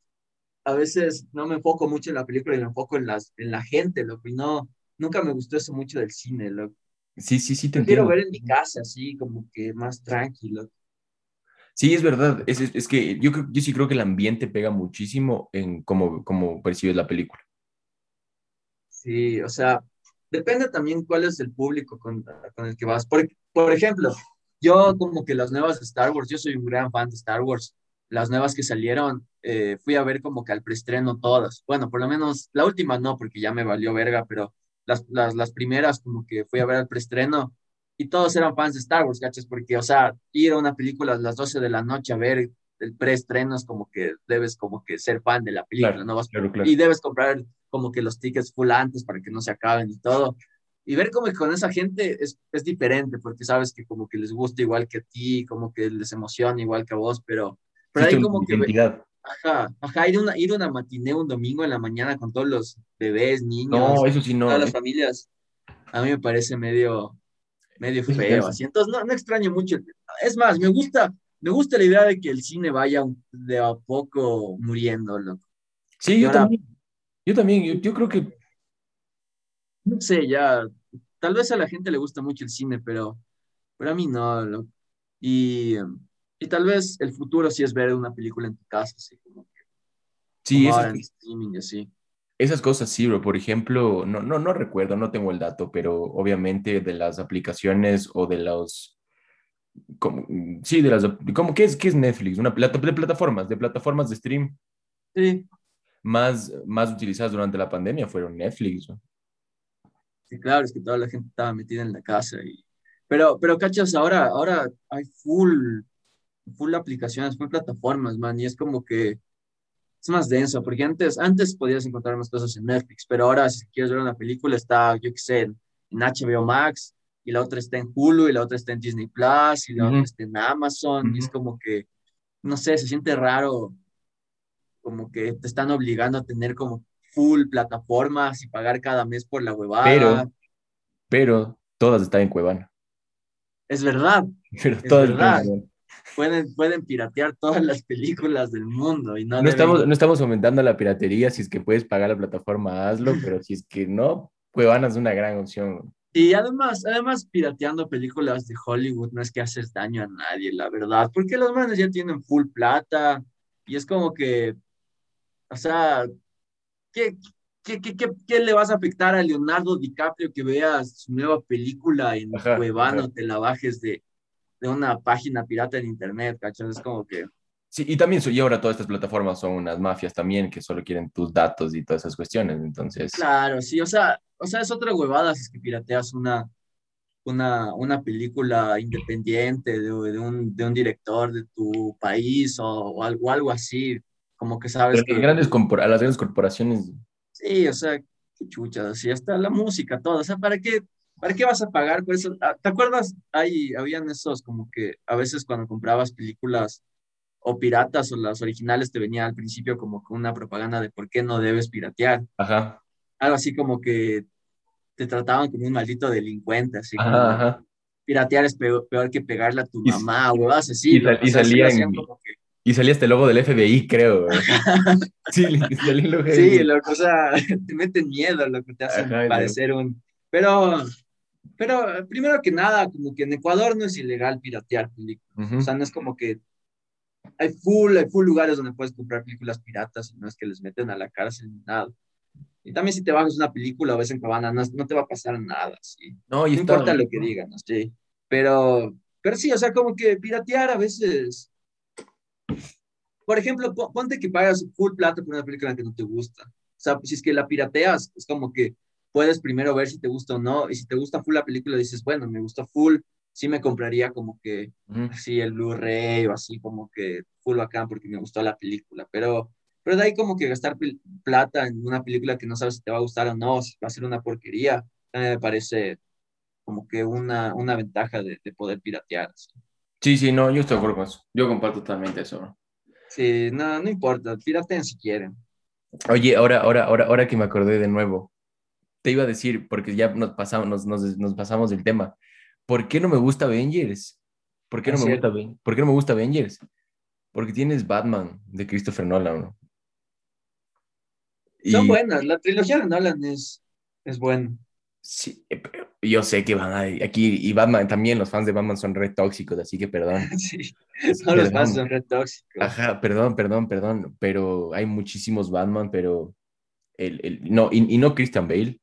[SPEAKER 2] a veces no me enfoco mucho en la película y me enfoco en, las, en la gente, loco, y no, nunca me gustó eso mucho del cine, loco.
[SPEAKER 1] Sí, sí, sí, te entiendo.
[SPEAKER 2] ver en mi casa, así, como que más tranquilo.
[SPEAKER 1] Sí, es verdad. Es, es, es que yo, yo sí creo que el ambiente pega muchísimo en cómo, cómo percibes la película.
[SPEAKER 2] Sí, o sea, depende también cuál es el público con, con el que vas. Por, por ejemplo, yo como que las nuevas de Star Wars, yo soy un gran fan de Star Wars. Las nuevas que salieron, eh, fui a ver como que al preestreno todas. Bueno, por lo menos la última no, porque ya me valió verga, pero las, las, las primeras como que fui a ver al preestreno y todos eran fans de Star Wars, ¿cachas? Porque, o sea, ir a una película a las 12 de la noche a ver el preestreno es como que debes como que ser fan de la película,
[SPEAKER 1] Claro,
[SPEAKER 2] ¿no? Vas
[SPEAKER 1] claro, claro.
[SPEAKER 2] y debes comprar como que los tickets full antes para que no se acaben y todo. Y ver como que con esa gente es, es diferente, porque sabes que como que les gusta igual que a ti, como que les emociona igual que a vos, pero, pero hay como que,
[SPEAKER 1] identidad.
[SPEAKER 2] ajá, ajá, ir a una, ir una matiné un domingo en la mañana con todos los bebés, niños,
[SPEAKER 1] No, eso sí, no.
[SPEAKER 2] todas las familias, a mí me parece medio, medio feo, así. Entonces no, no extraño mucho. Es más, me gusta, me gusta la idea de que el cine vaya de a poco muriendo, loco.
[SPEAKER 1] Sí, yo
[SPEAKER 2] ahora-
[SPEAKER 1] también. Yo también. Yo, yo creo que
[SPEAKER 2] no sé, ya, tal vez a la gente le gusta mucho el cine, pero, pero a mí no, loco. Y, y tal vez el futuro sí es ver una película en tu casa, así como,
[SPEAKER 1] sí,
[SPEAKER 2] como ahora en streaming así.
[SPEAKER 1] Esas cosas sí, bro. Por ejemplo, no, no, no recuerdo, no tengo el dato, pero obviamente de las aplicaciones o de los. Como, sí, de las. ¿Cómo qué es, qué es Netflix? Una plata, de plataformas, de plataformas de stream
[SPEAKER 2] Sí,
[SPEAKER 1] más, más utilizadas durante la pandemia fueron Netflix.
[SPEAKER 2] sí, claro, es que toda la gente estaba metida en la casa. Y... Pero, pero, cachas, ahora, ahora hay full, full aplicaciones, full plataformas, man, y es como que es más denso, porque antes, antes podías encontrar más cosas en Netflix, pero ahora si quieres ver una película está, yo qué sé, en, HBO Max, y la otra está en Hulu, y la otra está en Disney Plus, y la otra está en Amazon, y es como que, no sé, se siente raro, como que te están obligando a tener como full plataformas y pagar cada mes por la huevada.
[SPEAKER 1] Pero, pero todas están en Cuevana.
[SPEAKER 2] es verdad,
[SPEAKER 1] Pero
[SPEAKER 2] Es
[SPEAKER 1] todas están en. Cuevana.
[SPEAKER 2] Pueden, pueden piratear todas las películas del mundo y no,
[SPEAKER 1] No
[SPEAKER 2] deben-
[SPEAKER 1] estamos, no estamos fomentando la piratería. Si es que puedes pagar la plataforma, hazlo. [laughs] Pero si es que no, Cuevana es una gran opción.
[SPEAKER 2] Y además, además, pirateando películas de Hollywood no es que haces daño a nadie, la verdad, porque los manes ya tienen full plata y es como que, o sea, ¿qué, qué, qué, qué, qué le vas a afectar a Leonardo DiCaprio que veas su nueva película en
[SPEAKER 1] Ajá,
[SPEAKER 2] Cuevana
[SPEAKER 1] ajá.
[SPEAKER 2] o te la bajes de, de una página pirata en internet, ¿cachas? Es como que,
[SPEAKER 1] Sí, y también, y ahora todas estas plataformas son unas mafias también que solo quieren tus datos y todas esas cuestiones. Entonces,
[SPEAKER 2] claro, sí, o sea, o sea, es otra huevada si es que pirateas una, una, una película independiente de, de un, de un director de tu país o, o algo, algo así, como que sabes
[SPEAKER 1] pero
[SPEAKER 2] que,
[SPEAKER 1] grandes a las grandes corporaciones,
[SPEAKER 2] sí, o sea, qué chuchas, así, hasta la música, todo, o sea, ¿para qué, para qué vas a pagar por eso? Ah, ¿Te acuerdas? Ahí habían esos como que a veces cuando comprabas películas o piratas o las originales te venía al principio como con una propaganda de por qué no debes piratear,
[SPEAKER 1] ajá,
[SPEAKER 2] algo así como que te trataban como un maldito delincuente, así como
[SPEAKER 1] ajá,
[SPEAKER 2] piratear es peor, peor que pegarle a tu
[SPEAKER 1] Y-
[SPEAKER 2] mamá, huevas así.
[SPEAKER 1] y sal- y
[SPEAKER 2] que-
[SPEAKER 1] Y salía este logo del FBI, creo. [laughs] Sí, salía el logo
[SPEAKER 2] Sí, loco, o sea, [laughs] te meten miedo, lo que te
[SPEAKER 1] loco.
[SPEAKER 2] parecer un... Pero, pero primero que nada, como que en Ecuador no es ilegal piratear películas.
[SPEAKER 1] Ujú.
[SPEAKER 2] O sea, no es como que hay full, hay full lugares donde puedes comprar películas piratas y no es que les meten a la cárcel ni nada. Y también si te bajas una película o ves en Cabana, no, no te va a pasar nada, ¿sí?
[SPEAKER 1] No, y
[SPEAKER 2] No importa lo que digan, sí. Pero, pero sí, o sea, como que piratear a veces. Por ejemplo, po- ponte que pagas full plata por una película que no te gusta. O sea, si es que la pirateas, es como que puedes primero ver si te gusta o no. Y si te gusta full la película, dices, bueno, me gusta full. sí me compraría como que así el Blu-ray o así como que full bacán porque me gustó la película, pero, pero de ahí como que gastar plata en una película que no sabes si te va a gustar o no, si va a ser una porquería, me parece como que una, una ventaja de, de poder piratear.
[SPEAKER 1] Sí, sí, no, yo estoy de acuerdo con eso. Yo comparto totalmente eso.
[SPEAKER 2] Sí, no, no importa, pirateen si quieren.
[SPEAKER 1] Oye, ahora, ahora, ahora, ahora que me acordé de nuevo, te iba a decir, porque ya nos pasamos, nos, nos, pasamos del tema. ¿Por qué no me gusta Avengers? ¿Por qué no, me gusta, ¿Por qué no me gusta Avengers? Porque tienes Batman de Christopher Nolan. ¿no?
[SPEAKER 2] Son buenas, la trilogía de Nolan es, es buena.
[SPEAKER 1] Sí, eh, yo sé que van a, aquí, y Batman, también los fans de Batman son re tóxicos, así que perdón. [laughs]
[SPEAKER 2] Sí, los fans son re tóxicos.
[SPEAKER 1] Ajá, perdón, perdón, perdón, pero hay muchísimos Batman, pero el, el no, y, no Christian Bale,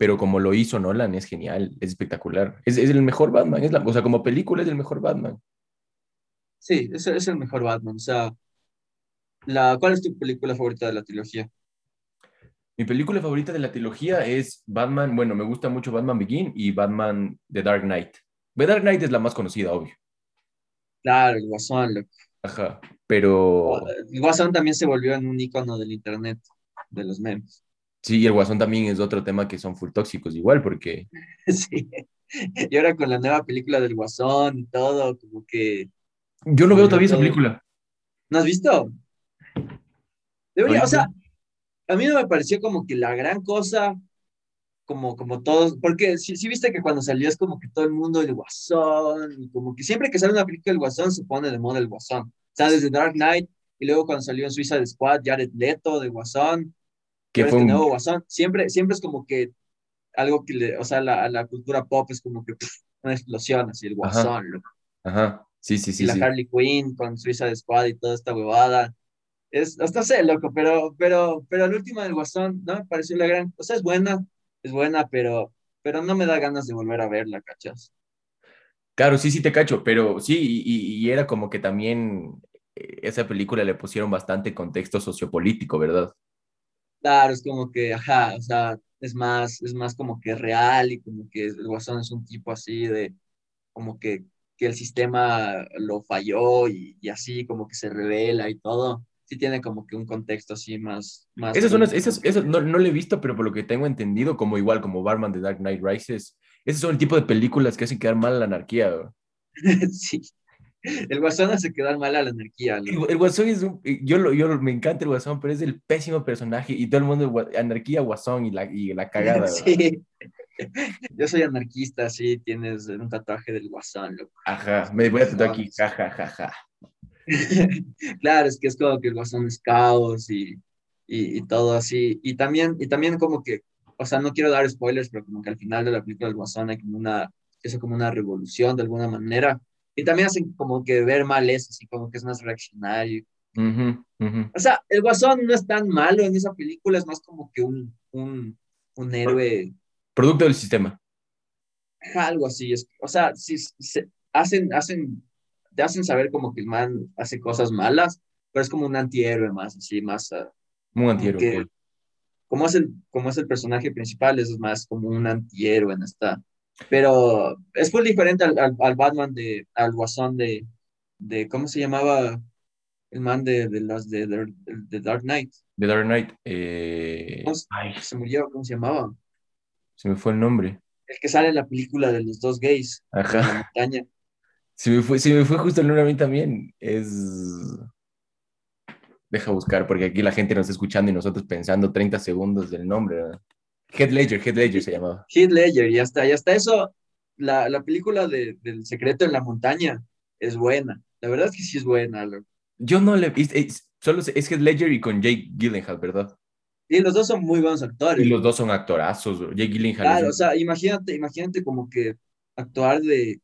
[SPEAKER 1] pero como lo hizo Nolan, es genial, es espectacular. Es, es el mejor Batman, es la, o sea, como película es el mejor Batman.
[SPEAKER 2] Sí, es, es el mejor Batman, o sea, la, ¿cuál es tu película favorita de la trilogía?
[SPEAKER 1] Mi película favorita de la trilogía es Batman, bueno, me gusta mucho Batman Begin y Batman The Dark Knight. The Dark Knight es la más conocida, obvio.
[SPEAKER 2] Claro, el Guasón.
[SPEAKER 1] Ajá, pero...
[SPEAKER 2] El Guasón también se volvió en un icono del internet, de los memes.
[SPEAKER 1] Sí, y el Guasón también es otro tema que son full tóxicos igual, porque... [laughs]
[SPEAKER 2] sí, y ahora con la nueva película del Guasón y todo, como que...
[SPEAKER 1] Yo no veo todavía esa película.
[SPEAKER 2] ¿No has visto? Debería, o sea, a mí no me pareció como que la gran cosa, como, como todos, porque sí, sí viste que cuando salió es como que todo el mundo el guasón, y como que siempre que sale una película del guasón se pone de moda el guasón. O sea, desde Dark Knight, y luego cuando salió en Suiza de Squad, Jared Leto de guasón, que fue este un... nuevo guasón, siempre, siempre es como que algo que le, o sea, la, la cultura pop es como que una explosión, así el guasón.
[SPEAKER 1] Ajá, sí, sí, sí.
[SPEAKER 2] Y la Harley Quinn con Suiza de Squad y toda esta huevada es, hasta sé, loco, pero, pero, pero la última del Guasón, ¿no? Me pareció la gran, o sea, es buena, es buena, pero, pero no me da ganas de volver a verla, ¿cachas?
[SPEAKER 1] Claro, sí, sí te cacho, pero sí, y, y era como que también eh, esa película le pusieron bastante contexto sociopolítico, ¿verdad?
[SPEAKER 2] Claro, es como que, ajá, o sea, es más, es más como que real y como que el Guasón es un tipo así de, como que, que el sistema lo falló y, y así, como que se revela y todo sí tiene como que un contexto así más... más
[SPEAKER 1] esas son esas, esas no, no lo he visto, pero por lo que tengo entendido, como igual como Barman de Dark Knight Rises, esos son el tipo de películas que hacen quedar mal a la anarquía. [laughs]
[SPEAKER 2] sí. El Guasón hace quedar mal a la anarquía.
[SPEAKER 1] El, Guasón es un... Yo, lo, yo me encanta el Guasón, pero es el pésimo personaje y todo el mundo, anarquía, Guasón y la, y la cagada. [laughs]
[SPEAKER 2] sí. Yo soy anarquista, sí, tienes un tatuaje del Guasón, loco.
[SPEAKER 1] Ajá, me voy a tatuar aquí, jajajaja. Ja, ja, ja. [laughs]
[SPEAKER 2] claro, es que es como que el guasón es caos y, y, todo así. Y también, y también como que, o sea, no quiero dar spoilers, pero como que al final de la película del guasón hay como una, eso como una revolución de alguna manera. Y también hacen como que ver mal eso, así como que es más reaccionario. O sea, el guasón no es tan malo en esa película, es más como que un, un, un héroe.
[SPEAKER 1] Producto del sistema.
[SPEAKER 2] Algo así, es, o sea, si, se, hacen, hacen te hacen saber como que el man hace cosas malas, pero es como un antihéroe más, así, más... Uh,
[SPEAKER 1] un antihéroe.
[SPEAKER 2] Como, es el, como es el personaje principal, es más como un antihéroe en esta... Pero es muy diferente al, al, Batman de, al Guasón de, de, ¿cómo se llamaba? El man de, de las de, de, Dark Knight.
[SPEAKER 1] De Dark Knight. Eh...
[SPEAKER 2] Ay. Se murió, ¿cómo se llamaba?
[SPEAKER 1] Se me fue el nombre.
[SPEAKER 2] El que sale en la película de los dos gays.
[SPEAKER 1] Ajá.
[SPEAKER 2] En la montaña.
[SPEAKER 1] Si me fue, me fue justo el nombre a mí también, es... Deja buscar, porque aquí la gente nos está escuchando y nosotros pensando 30 segundos del nombre. ¿verdad? Head Ledger, Head Ledger se llamaba.
[SPEAKER 2] Head Ledger, y hasta, y hasta eso, la, la película de, del secreto en la montaña es buena. La verdad es que sí es buena.
[SPEAKER 1] Yo no le visto, solo es Head Ledger y con Jake Gyllenhaal, ¿verdad?
[SPEAKER 2] Y los dos son muy buenos actores.
[SPEAKER 1] Y los dos son actorazos. Jake Gyllenhaal.
[SPEAKER 2] Claro, o sea, imagínate, imagínate como que actuar de,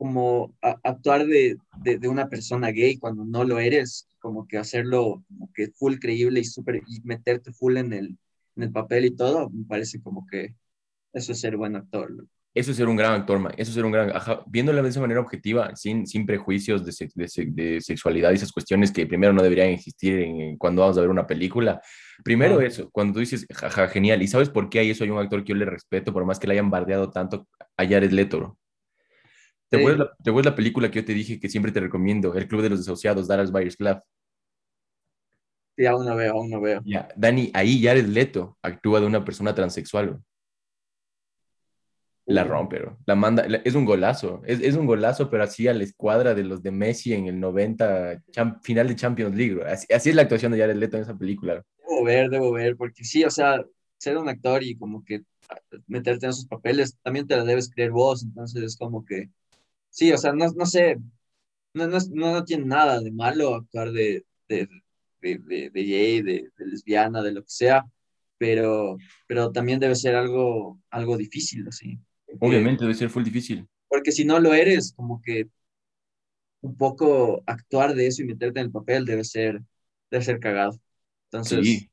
[SPEAKER 2] como actuar de, de, una persona gay cuando no lo eres, como que hacerlo como que full creíble y, super, y meterte full en el, en el papel y todo, me parece como que eso es ser buen actor.
[SPEAKER 1] Eso es ser un gran actor, man. eso es ser un gran, ajá, viéndolo de esa manera objetiva, sin, sin prejuicios de, de, de, sexualidad y esas cuestiones que primero no deberían existir en, cuando vamos a ver una película. Primero eso, cuando tú dices, jaja, genial, ¿y sabes por qué hay eso? Hay un actor que yo le respeto, por más que le hayan bardeado tanto a Jared Leto, ¿Te,
[SPEAKER 2] Sí.
[SPEAKER 1] acuerdas la, te acuerdas la película que yo te dije que siempre te recomiendo? El Club de los Desahuciados, Dallas Buyers Club.
[SPEAKER 2] Sí, aún no veo, aún no veo.
[SPEAKER 1] Ya, Dani, ahí Jared Leto actúa de una persona transexual. bro. La rompe, bro. La manda, la- es un golazo. Es, es un golazo, pero así a la escuadra de los de Messi en el 90, cham- final de Champions League. bro. Así, así es la actuación de Jared Leto en esa película. bro.
[SPEAKER 2] Debo ver, debo ver, porque sí, o sea, ser un actor y como que meterte en esos papeles, también te la debes creer vos, entonces es como que, sí, o sea, no, no sé, no, no, no, no tiene nada de malo actuar de, de, de, de, de gay, de, de lesbiana, de lo que sea, pero, pero también debe ser algo, algo difícil, así.
[SPEAKER 1] Obviamente debe ser full difícil.
[SPEAKER 2] Porque si no lo eres, como que un poco actuar de eso y meterte en el papel debe ser, debe ser cagado. Entonces,
[SPEAKER 1] Sí.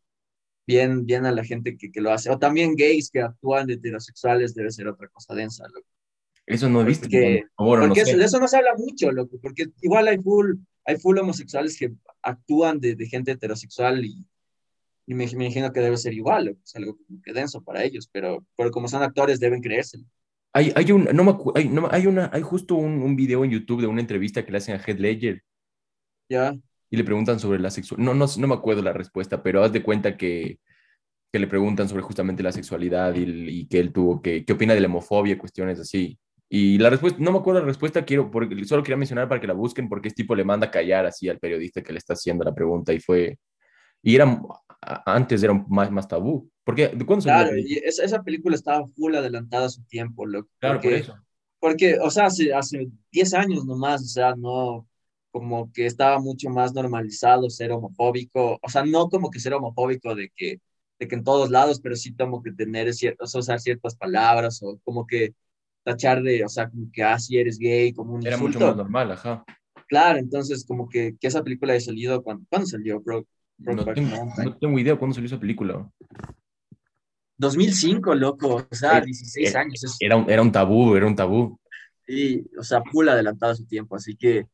[SPEAKER 2] bien, bien a la gente que, que lo hace. O también gays que actúan de heterosexuales debe ser otra cosa densa, loco.
[SPEAKER 1] Eso no he visto.
[SPEAKER 2] Porque-
[SPEAKER 1] por favor, no
[SPEAKER 2] Porque eso-
[SPEAKER 1] sé.
[SPEAKER 2] de eso no se habla mucho, loco, porque igual hay full, hay full homosexuales que actúan de, de gente heterosexual y, y me, me imagino que debe ser igual, es algo que denso para ellos, pero, pero como son actores deben creérselo.
[SPEAKER 1] Hay, hay un, no me hay, no hay una, hay justo un, un video en YouTube de una entrevista que le hacen a Heath Ledger
[SPEAKER 2] ¿Ya?
[SPEAKER 1] y le preguntan sobre la sexualidad. No, no, no me acuerdo la respuesta, pero haz de cuenta que, que le preguntan sobre justamente la sexualidad y que él tuvo que, qué opina de la homofobia, cuestiones así. Y la respuesta, no me acuerdo la respuesta, quiero, porque, solo quería mencionar para que la busquen, porque es tipo le manda a callar así al periodista que le está haciendo la pregunta y fue, y era, antes era más, más tabú. Porque, ¿de cuándo
[SPEAKER 2] Claro, y esa, esa película estaba full adelantada a su tiempo, loco.
[SPEAKER 1] Claro, por
[SPEAKER 2] porque,
[SPEAKER 1] eso.
[SPEAKER 2] porque, o sea, hace, hace 10 años nomás, o sea, no, como que estaba mucho más normalizado ser homofóbico, o sea, no como que ser homofóbico de que, de que en todos lados, pero sí como que tener ciertas, usar ciertas palabras, o como que tachar de, o sea, como que, ah, si eres gay, como un
[SPEAKER 1] Era mucho
[SPEAKER 2] insulto.
[SPEAKER 1] más normal, ajá.
[SPEAKER 2] Claro, entonces como que, que esa película haya salido, cuando, ¿cuándo salió, bro?
[SPEAKER 1] No tengo, no tengo idea cuándo salió esa película.
[SPEAKER 2] 2005, loco, o sea,
[SPEAKER 1] Era-
[SPEAKER 2] 16 años, es
[SPEAKER 1] Era un, era un tabú, era un tabú.
[SPEAKER 2] Y, o sea, full adelantado a su tiempo, así que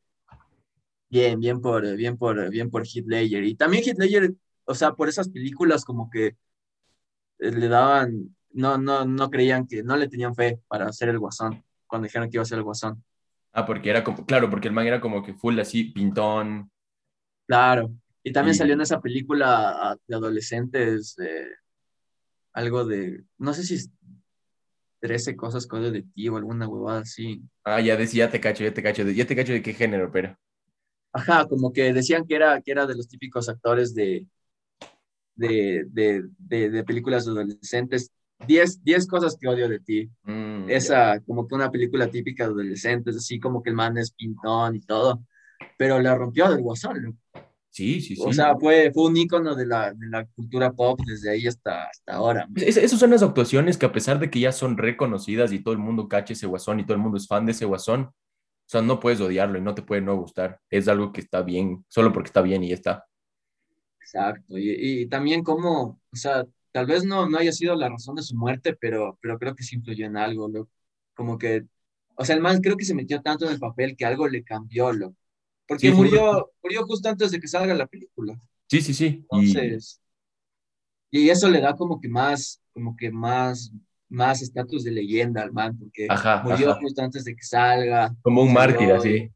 [SPEAKER 2] bien, bien por, bien por, bien por Ledger. Y también Ledger, o sea, por esas películas como que eh, le daban, no, no, no creían que, no le tenían fe para hacer el Guasón, cuando dijeron que iba a ser el Guasón.
[SPEAKER 1] Ah, porque era como, claro, porque el man era como que full así, pintón.
[SPEAKER 2] Claro. Y también
[SPEAKER 1] Y-
[SPEAKER 2] salió en esa película ah, de adolescentes, eh, algo de, no sé si es 13 cosas cosas de ti o alguna huevada así.
[SPEAKER 1] Ah, ya decía, ya te cacho, ya te cacho, ya te cacho de qué género, pero.
[SPEAKER 2] Ajá, como que decían que era, que era de los típicos actores de, de, de, de, de películas de adolescentes. Diez, diez cosas que odio de ti.
[SPEAKER 1] mm.
[SPEAKER 2] Esa, como que una película típica de adolescentes, así como que el man es pintón y todo. Pero la rompió del guasón.
[SPEAKER 1] Sí, sí, sí.
[SPEAKER 2] O sea, fue, fue un ícono de la, de la cultura pop desde ahí hasta, hasta ahora.
[SPEAKER 1] Es- esas son las actuaciones que a pesar de que ya son reconocidas y todo el mundo cacha ese guasón y todo el mundo es fan de ese guasón, o sea, no puedes odiarlo y no te puede no gustar. Es algo que está bien, solo porque está bien y ya está.
[SPEAKER 2] Exacto. Y, y también como, o sea, tal vez no, no haya sido la razón de su muerte, pero, pero creo que sí influyó en algo, loco. Como que, o sea, el man creo que se metió tanto en el papel que algo le cambió, loco. Porque
[SPEAKER 1] Sí,
[SPEAKER 2] murió, murió justo antes de que salga la película.
[SPEAKER 1] Sí, sí, sí. Y
[SPEAKER 2] Entonces, y eso le da como que más, como que más, más estatus de leyenda al man, porque
[SPEAKER 1] Ajá,
[SPEAKER 2] murió
[SPEAKER 1] ajá.
[SPEAKER 2] justo antes de que salga.
[SPEAKER 1] como un mártir,
[SPEAKER 2] y-
[SPEAKER 1] así.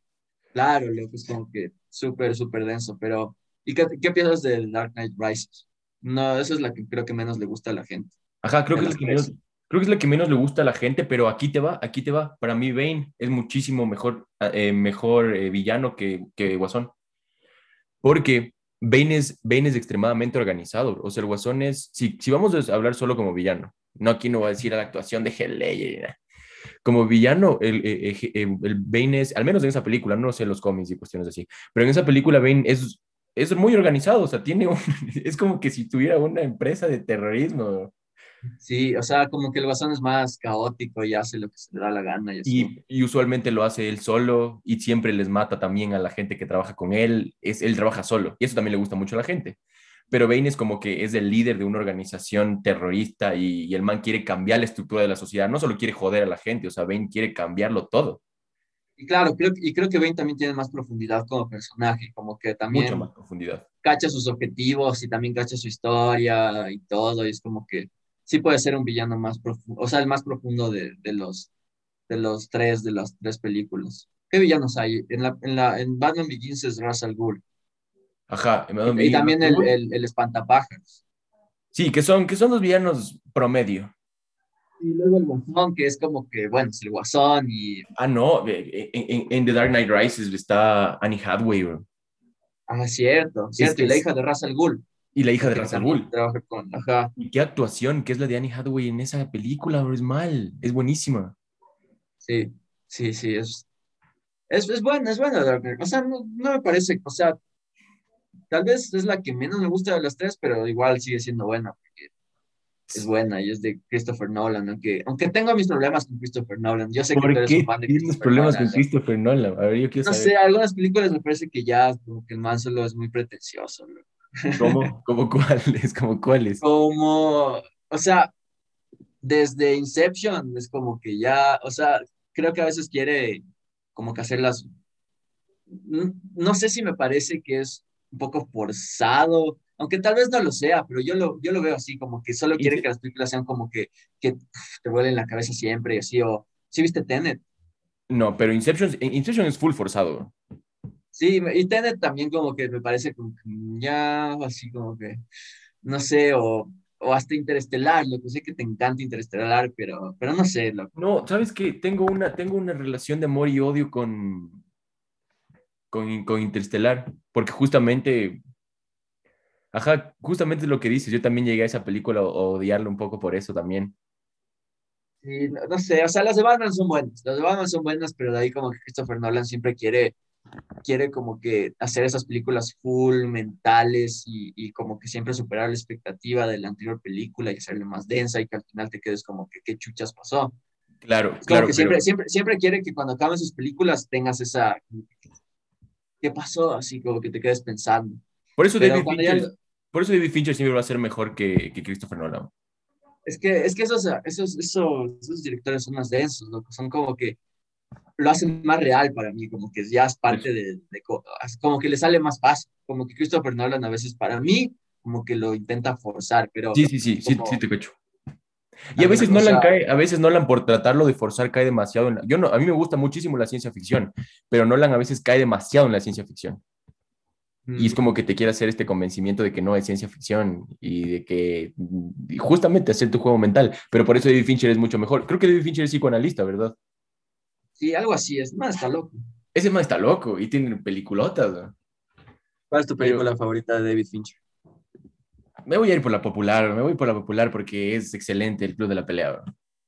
[SPEAKER 2] Claro, loco, es como que súper, súper denso, pero ¿y qué, qué piensas de Dark Knight Rises? No, esa es la que creo que menos le gusta a la gente.
[SPEAKER 1] Ajá, creo que, es la que menos, creo que es la que menos le gusta a la gente, pero aquí te va, aquí te va. Para mí, Bane es muchísimo mejor, eh, mejor eh, villano que, que Guasón. Porque Bane es, Bane es extremadamente organizado. O sea, el Guasón es, si, si vamos a hablar solo como villano, no aquí no voy a decir a la actuación de nada. Como villano, el, eh, eh, el Bane es, al menos en esa película, no sé los cómics y cuestiones así, pero en esa película Bane es, es muy organizado, o sea, tiene un- [laughs] es como que si tuviera una empresa de terrorismo.
[SPEAKER 2] Sí, o sea, como que el Guasón es más caótico y hace lo que se le da la gana y así.
[SPEAKER 1] Y, y usualmente lo hace él solo y siempre les mata también a la gente que trabaja con él. Es, él trabaja solo y eso también le gusta mucho a la gente. Pero Bane es como que es el líder de una organización terrorista y, y el man quiere cambiar la estructura de la sociedad. No solo quiere joder a la gente, o sea, Bane quiere cambiarlo todo.
[SPEAKER 2] Y claro, creo, y creo que Bane también tiene más profundidad como personaje, como que también
[SPEAKER 1] Mucha más profundidad.
[SPEAKER 2] cacha sus objetivos y también cacha su historia y todo, y es como que sí puede ser un villano más profundo, o sea, el más profundo de, de los, de los tres, de las tres películas. ¿Qué villanos hay? En, la, en, la, en Batman Begins es Ra's al Ghul.
[SPEAKER 1] Ajá.
[SPEAKER 2] Y, también el, el, el, espantapájaros.
[SPEAKER 1] Sí, que son, que son los villanos promedio.
[SPEAKER 2] Y luego el guasón, que es como que, bueno, es el guasón y...
[SPEAKER 1] Ah, no, en, en, The Dark Knight Rises está Annie Hathaway, bro.
[SPEAKER 2] Ah, cierto, cierto, y la hija de Ra's al Ghul.
[SPEAKER 1] Y la hija de Ra's al Ghul.
[SPEAKER 2] Con, ajá.
[SPEAKER 1] Y qué actuación, que es la de Annie Hathaway en esa película, bro, es mal, es buenísima.
[SPEAKER 2] Sí, sí, sí, es, es, es buena, es buena Dark Knight. O sea, no, no me parece, o sea, tal vez es la que menos me gusta de las tres, pero igual sigue siendo buena, porque es buena y es de Christopher Nolan, aunque, aunque tengo mis problemas con Christopher Nolan. Yo sé que tú eres un fan de
[SPEAKER 1] Christopher problemas con Christopher Nolan? A ver, yo quiero
[SPEAKER 2] no sé, algunas películas me parece que ya, como que el man solo es muy pretencioso.
[SPEAKER 1] ¿Cómo? [laughs] ¿Cómo cuáles? ¿Cómo cuáles?
[SPEAKER 2] Como, o sea, desde Inception es como que ya, o sea, creo que a veces quiere como que hacerlas, no sé si me parece que es un poco forzado, aunque tal vez no lo sea, pero yo lo, yo lo veo así, como que solo quiere que las películas sean como que, que te vuelen la cabeza siempre y así, o ¿sí viste Tenet?
[SPEAKER 1] No, pero Inception, Inception es full forzado.
[SPEAKER 2] Sí, y Tenet también como que me parece como que ya, así como que, no sé, o, o hasta Interestelar, lo que sé que te encanta Interestelar, pero, pero no sé. Lo...
[SPEAKER 1] No, ¿sabes qué? Tengo una, tengo una relación de amor y odio con, con, con Interestelar, porque justamente, ajá, justamente lo que dices, yo también llegué a esa película a odiarlo un poco por eso también.
[SPEAKER 2] Sí, no, sé, o sea, las de Batman son buenas, las de Batman son buenas, pero de ahí como que Christopher Nolan siempre quiere, quiere como que hacer esas películas full mentales y, y como que siempre superar la expectativa de la anterior película y hacerle más densa y que al final te quedes como que qué chuchas pasó.
[SPEAKER 1] Claro, claro.
[SPEAKER 2] Que siempre, siempre, siempre quiere que cuando acaben sus películas tengas esa, ¿qué pasó? Así como que te quedes pensando.
[SPEAKER 1] Por eso, David Fincher, por eso David Fincher siempre va a ser mejor que, que Christopher Nolan.
[SPEAKER 2] Es que, es que esos, esos, esos, esos directores son más densos, ¿no? son como que lo hacen más real para mí, como que ya es parte de, de, como que le sale más fácil, como que Christopher Nolan a veces para mí, como que lo intenta forzar, pero...
[SPEAKER 1] Sí, sí, sí, sí, sí, te cacho. Y a veces Nolan cae, a veces Nolan por tratarlo de forzar cae demasiado. En yo no, a mí me gusta muchísimo la ciencia ficción, pero Nolan a veces cae demasiado en la ciencia ficción. Y es mm. como que te quiere hacer este convencimiento de que no es ciencia ficción y de que justamente hacer tu juego mental. Pero por eso David Fincher es mucho mejor. Creo que David Fincher es psicoanalista, ¿verdad?
[SPEAKER 2] Sí, algo así. Es más, está loco.
[SPEAKER 1] Ese más está loco y tiene peliculotas.
[SPEAKER 2] ¿Cuál es tu película favorita de David Fincher?
[SPEAKER 1] Me voy a ir por la popular, me voy por la popular porque es excelente el Club de la Pelea.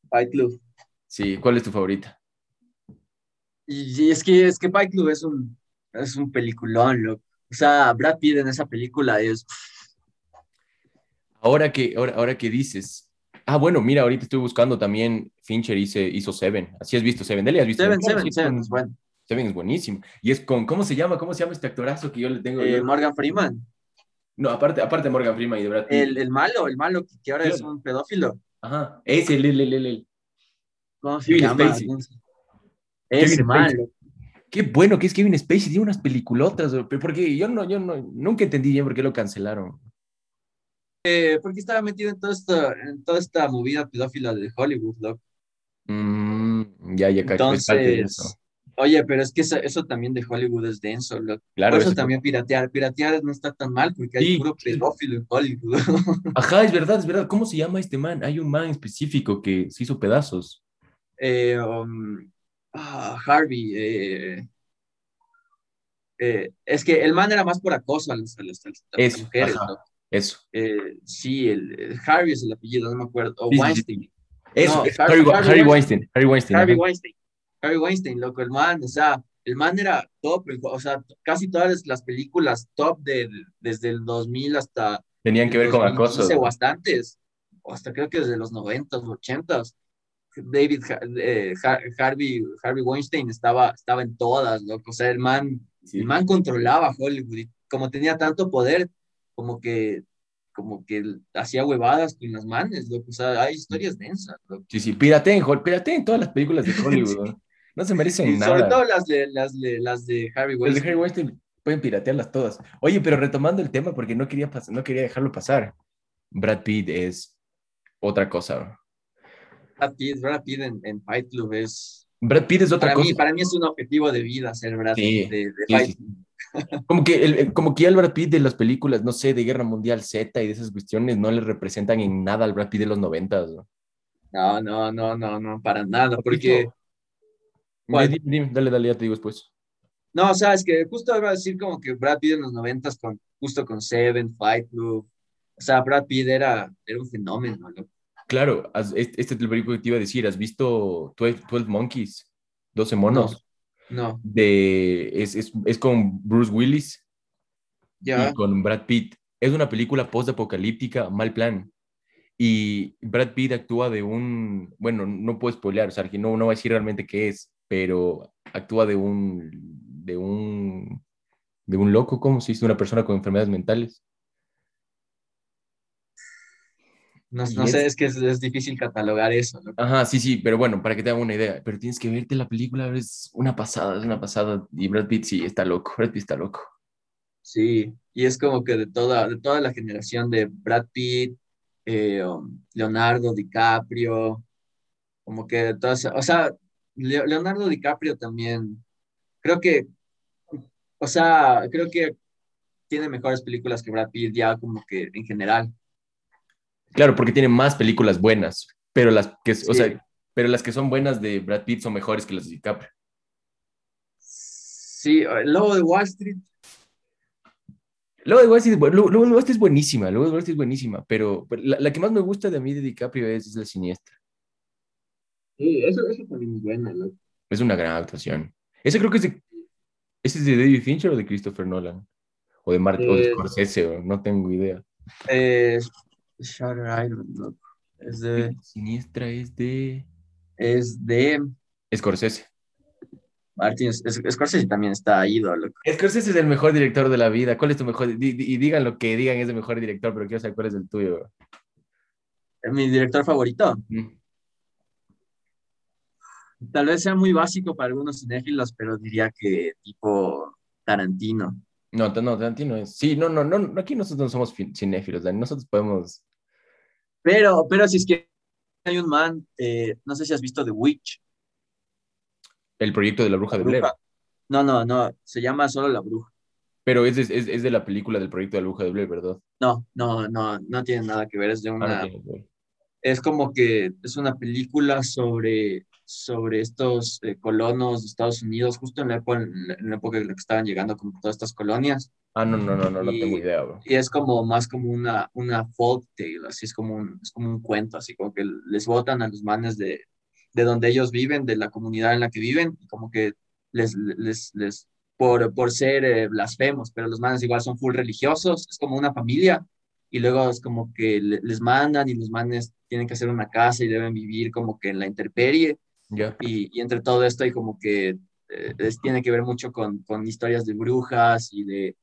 [SPEAKER 2] Fight Club.
[SPEAKER 1] Sí, ¿cuál es tu favorita?
[SPEAKER 2] Y, es que es que Fight Club es un, es un peliculón, loco. O sea, Brad Pitt en esa película es...
[SPEAKER 1] Ahora que, ahora, ahora que dices, Ah, bueno, mira, ahorita estoy buscando también. Fincher hizo, hizo Seven. Así has visto Seven. Dele, has visto
[SPEAKER 2] Seven, Seven, Seven, es bueno.
[SPEAKER 1] Seven es buenísimo. Y es con, ¿cómo se llama? ¿Cómo se llama este actorazo que yo le tengo?
[SPEAKER 2] Eh, Morgan Freeman.
[SPEAKER 1] No, aparte, aparte Morgan Freeman y de Brad Pitt.
[SPEAKER 2] El, el malo, el malo que ahora es un pedófilo.
[SPEAKER 1] Ajá, ese, el, el, el, el.
[SPEAKER 2] ¿Cómo se Kevin llama? Spacey. Ese malo.
[SPEAKER 1] Qué bueno que es Kevin Spacey, tiene unas peliculotas, porque yo no, yo no, nunca entendí bien por qué lo cancelaron.
[SPEAKER 2] Eh, porque estaba metido en toda esta, en toda esta movida pedófila de Hollywood, loco.
[SPEAKER 1] Mm, ya, ya,
[SPEAKER 2] Entonces, Oye, pero es que eso, también de Hollywood es denso. Claro. Por eso, también piratear. Piratear no está tan mal porque hay puro pedófilo en Hollywood. [laughs]
[SPEAKER 1] Ajá, es verdad, es verdad. ¿Cómo se llama este man? Hay un man específico que se hizo pedazos.
[SPEAKER 2] Eh, um, ah, Harvey. Eh, eh, es que el man era más por acoso a las,
[SPEAKER 1] mujeres. Eso.
[SPEAKER 2] sí, el, Harvey es el apellido, no me acuerdo. O Weinstein.
[SPEAKER 1] Eso, Harry, Weinstein. Harry Weinstein.
[SPEAKER 2] Harvey Weinstein. Harry Weinstein, loco, el man, o sea, el man era top, o sea, casi todas las películas top de, desde el 2000 hasta...
[SPEAKER 1] Tenían que ver con acoso.
[SPEAKER 2] Hace bastantes, hasta creo que desde los 90, 80. David eh, Harvey, Harvey Weinstein estaba, estaba en todas, loco, o sea, el man, el man controlaba Hollywood y como tenía tanto poder, como que como que hacía huevadas con las manes, loco. O sea, hay historias densas, loco.
[SPEAKER 1] Sí, sí, pirateen, pirateen todas las películas de Hollywood. [laughs] No se merecen nada.
[SPEAKER 2] Sobre todo las de, las de, las de Harry Weinstein.
[SPEAKER 1] Las de Harry Weinstein pueden piratearlas todas. Oye, pero retomando el tema, porque no quería, no quería dejarlo pasar. Brad Pitt es otra cosa.
[SPEAKER 2] Brad Pitt, Brad Pitt en, en Fight Club es,
[SPEAKER 1] Brad Pitt es otra
[SPEAKER 2] Para
[SPEAKER 1] cosa.
[SPEAKER 2] mí, para mí es un objetivo de vida ser Brad
[SPEAKER 1] Sí,
[SPEAKER 2] Pitt. De, de
[SPEAKER 1] sí,
[SPEAKER 2] fight.
[SPEAKER 1] sí. [laughs] Como que, el, como que ya el Brad Pitt de las películas, no sé, de Guerra Mundial Z y de esas cuestiones no le representan en nada al Brad Pitt de los noventas. ¿no?
[SPEAKER 2] No, no, no, no, no, para nada, porque... ¿Cuál?
[SPEAKER 1] Dime, dime, dale, dale, ya te digo después.
[SPEAKER 2] No, o sea, es que justo iba a decir como que Brad Pitt en los noventas, con, justo con Seven, Fight Club, o sea, Brad Pitt era, era un fenómeno, loco.
[SPEAKER 1] Claro, has- este este es el película que te iba a decir. ¿Has visto 12, 12 Monkeys? 12 monos.
[SPEAKER 2] No,
[SPEAKER 1] De, es, es, es con Bruce Willis
[SPEAKER 2] ya,
[SPEAKER 1] y con Brad Pitt. Es una película post-apocalíptica, mal plan. Y Brad Pitt actúa de un, bueno, no puedo spoilear, o sea, no, no voy a decir realmente qué es, pero actúa de un, de un, de un loco, ¿cómo se dice? Una persona con enfermedades mentales.
[SPEAKER 2] No, no sé, es que es, es difícil catalogar eso, loco.
[SPEAKER 1] Ajá, sí, sí, pero bueno, para que te haga una idea, pero tienes que verte la película, es una pasada, es una pasada, y Brad Pitt sí está loco, Brad Pitt está loco.
[SPEAKER 2] Sí, y es como que de toda, de toda la generación de Brad Pitt, eh, um, Leonardo DiCaprio, como que de todas, o sea, Leo- Leonardo DiCaprio también, creo que, o sea, creo que tiene mejores películas que Brad Pitt ya como que en general.
[SPEAKER 1] Claro, porque tiene más películas buenas, pero las que, o sea, pero las que son buenas de Brad Pitt son mejores que las de DiCaprio.
[SPEAKER 2] Sí, el Lobo de Wall Street,
[SPEAKER 1] Luego de Wall Street, Lobo- Lobo de Wall Street es buenísima, Lobo de Wall Street es buenísima, pero pero la, la que más me gusta de mí de DiCaprio es, es La Siniestra.
[SPEAKER 2] sí, eso, eso también es bueno, loco.
[SPEAKER 1] Es una gran actuación. Ese creo que es de, ¿ese es de David Fincher o de Christopher Nolan? O de, Martin, o de
[SPEAKER 2] Eh,
[SPEAKER 1] Scorsese, no tengo idea.
[SPEAKER 2] Eh, Shutter Island, loco. Es de,
[SPEAKER 1] Siniestra es de
[SPEAKER 2] es de
[SPEAKER 1] Scorsese.
[SPEAKER 2] Martin, es- Scorsese también está ido, loco.
[SPEAKER 1] Scorsese es el mejor director de la vida. ¿Cuál es tu mejor? Y digan lo que digan, es el mejor director, pero quiero saber cuál es el tuyo.
[SPEAKER 2] Mi director favorito.
[SPEAKER 1] Mm.
[SPEAKER 2] Tal vez sea muy básico para algunos cinéfilos, pero diría que tipo Tarantino.
[SPEAKER 1] No, no, Tarantino es. Sí, no, no, no, aquí nosotros no somos cinéfilos, Dani. Nosotros podemos.
[SPEAKER 2] Pero, pero si es que hay un man, eh, no sé si has visto The Witch.
[SPEAKER 1] El proyecto de la bruja de
[SPEAKER 2] La
[SPEAKER 1] Blair.
[SPEAKER 2] bruja. No, no, no, se llama solo La Bruja.
[SPEAKER 1] Pero es, es, es de la película del proyecto de la bruja de Blair, ¿verdad?
[SPEAKER 2] No, no, no, no tiene nada que ver, es de
[SPEAKER 1] Ah, no
[SPEAKER 2] una, es como que es una película sobre, sobre estos eh, colonos de Estados Unidos, justo en la, época, en la- época en la que estaban llegando como todas estas colonias.
[SPEAKER 1] Ah, no, no, no, no, no
[SPEAKER 2] Y-
[SPEAKER 1] tengo idea, bro.
[SPEAKER 2] Y es como más como una, una folk tale, así es como un, es como un cuento, así como que les votan a los manes de, de donde ellos viven, de la comunidad en la que viven, y como que les, les, les por, por ser eh, blasfemos, pero los manes igual son full religiosos, es como una familia, y luego es como que le- les mandan y los manes tienen que hacer una casa y deben vivir como que en la intemperie, Y, y entre todo esto hay como que eh, es- tiene que ver mucho con, con historias de brujas y de,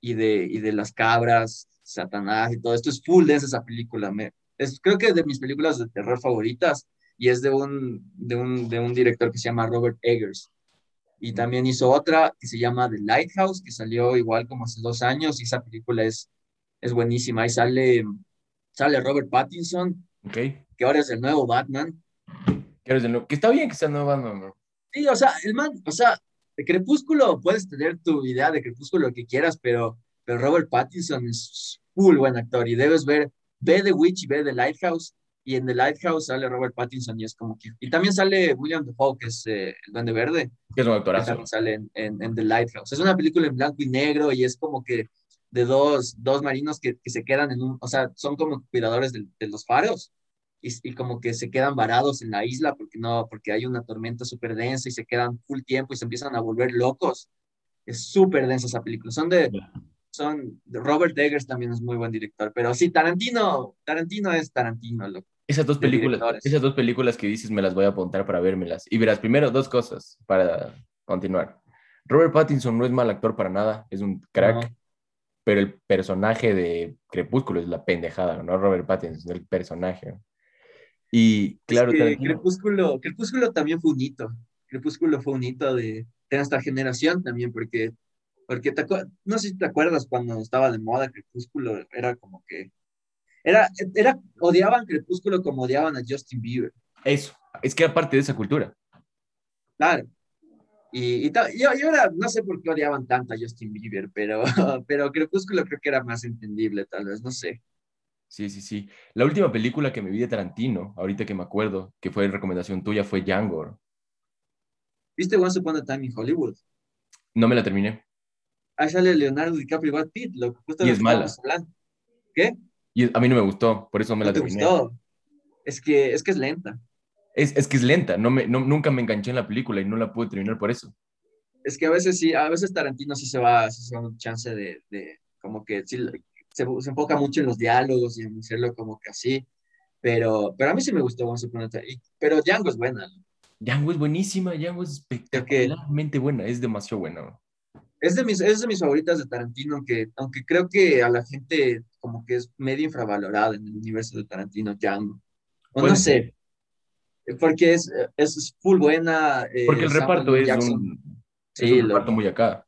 [SPEAKER 2] y de, y de las cabras, Satanás y todo esto. Es full densa esa película. Me, es, creo que es de mis películas de terror favoritas y es de un, de un, de un director que se llama Robert Eggers. Y también hizo otra que se llama The Lighthouse, que salió igual como hace dos años y esa película es, es buenísima. Ahí sale, sale Robert Pattinson,
[SPEAKER 1] Ok.
[SPEAKER 2] que ahora es el nuevo Batman.
[SPEAKER 1] ¿Qué eres de nuevo? Que está bien que sea nueva, no, no.
[SPEAKER 2] Sí, o sea, el man, o sea, de Crepúsculo puedes tener tu idea de Crepúsculo lo que quieras, pero, pero Robert Pattinson es full buen actor y debes ver, ve The Witch y ve The Lighthouse y en The Lighthouse sale Robert Pattinson y es como que, y también sale William Dafoe, que es eh, el Duende Verde,
[SPEAKER 1] Que es un actorazo.
[SPEAKER 2] también sale en, en, en The Lighthouse. Es una película en blanco y negro y es como que de dos, dos marinos que, que se quedan en un, o sea, son como cuidadores de, de los faros y, y como que se quedan varados en la isla porque no, porque hay una tormenta súper densa y se quedan full tiempo y se empiezan a volver locos. Es súper densa esa película. Son de, son, de Robert Eggers también es muy buen director, pero sí, Tarantino, Tarantino es Tarantino, loco.
[SPEAKER 1] Esas dos películas,
[SPEAKER 2] directores.
[SPEAKER 1] esas dos películas que dices me las voy a apuntar para vérmelas. Y verás, primero dos cosas para continuar. Robert Pattinson no es mal actor para nada, es un crack,
[SPEAKER 2] No.
[SPEAKER 1] pero el personaje de Crepúsculo es la pendejada, no Robert Pattinson, el personaje. Y claro,
[SPEAKER 2] Crepúsculo, Crepúsculo también fue un hito. Crepúsculo fue un hito de, de nuestra generación también, porque, porque te no sé si te acuerdas cuando estaba de moda Crepúsculo, era como que, era, era, odiaban Crepúsculo como odiaban a Justin Bieber.
[SPEAKER 1] eso, es que era parte de esa cultura.
[SPEAKER 2] Claro. Y, y, yo, yo era, no sé por qué odiaban tanto a Justin Bieber, pero, [laughs] pero Crepúsculo creo que era más entendible, tal vez, no sé.
[SPEAKER 1] Sí, sí, sí. La última película que me vi de Tarantino, ahorita que me acuerdo, que fue recomendación tuya, fue Django.
[SPEAKER 2] ¿Viste Once Upon a Time in Hollywood?
[SPEAKER 1] No me la terminé.
[SPEAKER 2] Ahí sale Leonardo DiCaprio y Brad Pitt. Lo,
[SPEAKER 1] y es mala.
[SPEAKER 2] ¿Qué?
[SPEAKER 1] Y a mí no me gustó, por eso me la terminé. gustó?
[SPEAKER 2] Es que, es que es lenta.
[SPEAKER 1] Es, es que es lenta, no me, no, nunca me enganché en la película y no la pude terminar por eso.
[SPEAKER 2] Es que a veces sí, a veces Tarantino sí se va, sí se va un chance de, de como que sí, se, se, enfoca mucho en los diálogos y en hacerlo como que así, pero, pero a mí sí me gustó Once Upon a Time, pero Django es buena.
[SPEAKER 1] Django es buenísima, Django es espectacularmente buena, es demasiado buena.
[SPEAKER 2] Es de, mis, es de mis favoritas de Tarantino, que aunque creo que a la gente como que es medio infravalorada en el universo de Tarantino, Django. O no sé, porque es, es full buena.
[SPEAKER 1] Eh, porque el reparto es un, sí, un reparto muy acá.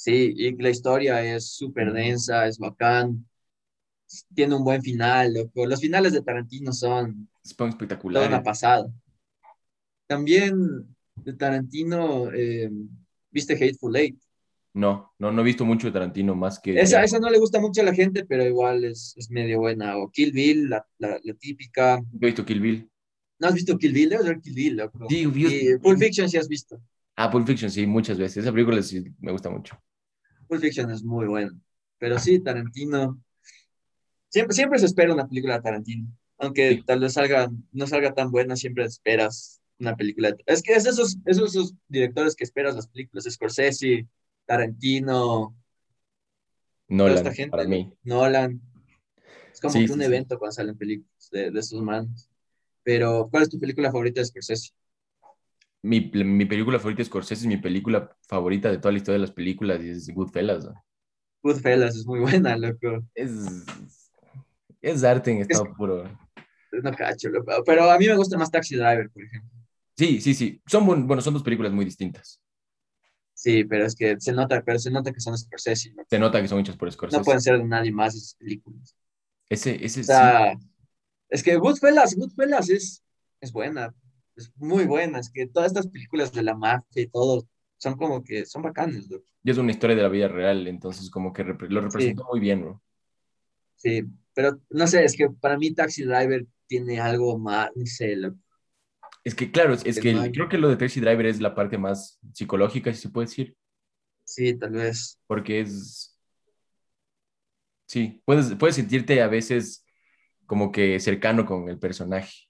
[SPEAKER 2] Sí, y la historia es súper densa, es bacán, tiene un buen final, loco. Los finales de Tarantino son...
[SPEAKER 1] Son espectaculares.
[SPEAKER 2] Toda una pasada. También de Tarantino, eh, ¿viste Hateful Eight?
[SPEAKER 1] No, no, no he visto mucho de Tarantino más que...
[SPEAKER 2] Esa, esa no le gusta mucho a la gente, pero igual es, es medio buena. O Kill Bill, la, la, típica.
[SPEAKER 1] he visto Kill Bill.
[SPEAKER 2] ¿No has visto Kill Bill? Debes ver Kill Bill, loco.
[SPEAKER 1] Sí,
[SPEAKER 2] y Pulp Fiction sí has visto.
[SPEAKER 1] Ah, Pulp Fiction sí, muchas veces. Esa película sí me gusta mucho.
[SPEAKER 2] Pulp Fiction es muy buena. Pero sí, Tarantino... Siempre, siempre se espera una película de Tarantino. Aunque tal vez salga, no salga tan buena, siempre esperas una película. Es que es esos, esos directores que esperas las películas. Scorsese, Tarantino,
[SPEAKER 1] Nolan, esta gente, para mí.
[SPEAKER 2] Nolan. Es como un evento cuando salen películas de, de sus manos. Pero, ¿cuál es tu película favorita de Scorsese?
[SPEAKER 1] Mi, mi, película favorita de Scorsese es mi película favorita de toda la historia de las películas y es Goodfellas.
[SPEAKER 2] Goodfellas es muy buena, loco.
[SPEAKER 1] Es, es arte en estado puro.
[SPEAKER 2] No cacho, loco. Pero a mí me gusta más Taxi Driver, por ejemplo.
[SPEAKER 1] Sí, sí, sí. Son, bueno, son dos películas muy distintas.
[SPEAKER 2] Sí, pero es que se nota, pero se nota que son Scorsese.
[SPEAKER 1] Se nota que son hechas por Scorsese.
[SPEAKER 2] No pueden ser de nadie más esas películas.
[SPEAKER 1] Ese, ese
[SPEAKER 2] o sea, Es que Goodfellas, Goodfellas es, es buena, muy buena. Es que todas estas películas de la mafia y todo son como que son bacanas,
[SPEAKER 1] Y es una historia de la vida real, entonces como que lo representó muy bien, ¿no?
[SPEAKER 2] Sí, pero no sé, es que para mí Taxi Driver tiene algo más, no sé, lo,
[SPEAKER 1] es que, claro, es, que creo que lo de Taxi Driver es la parte más psicológica, si se puede decir.
[SPEAKER 2] Sí, tal vez.
[SPEAKER 1] Porque es. Sí, puedes, puedes sentirte a veces como que cercano con el personaje.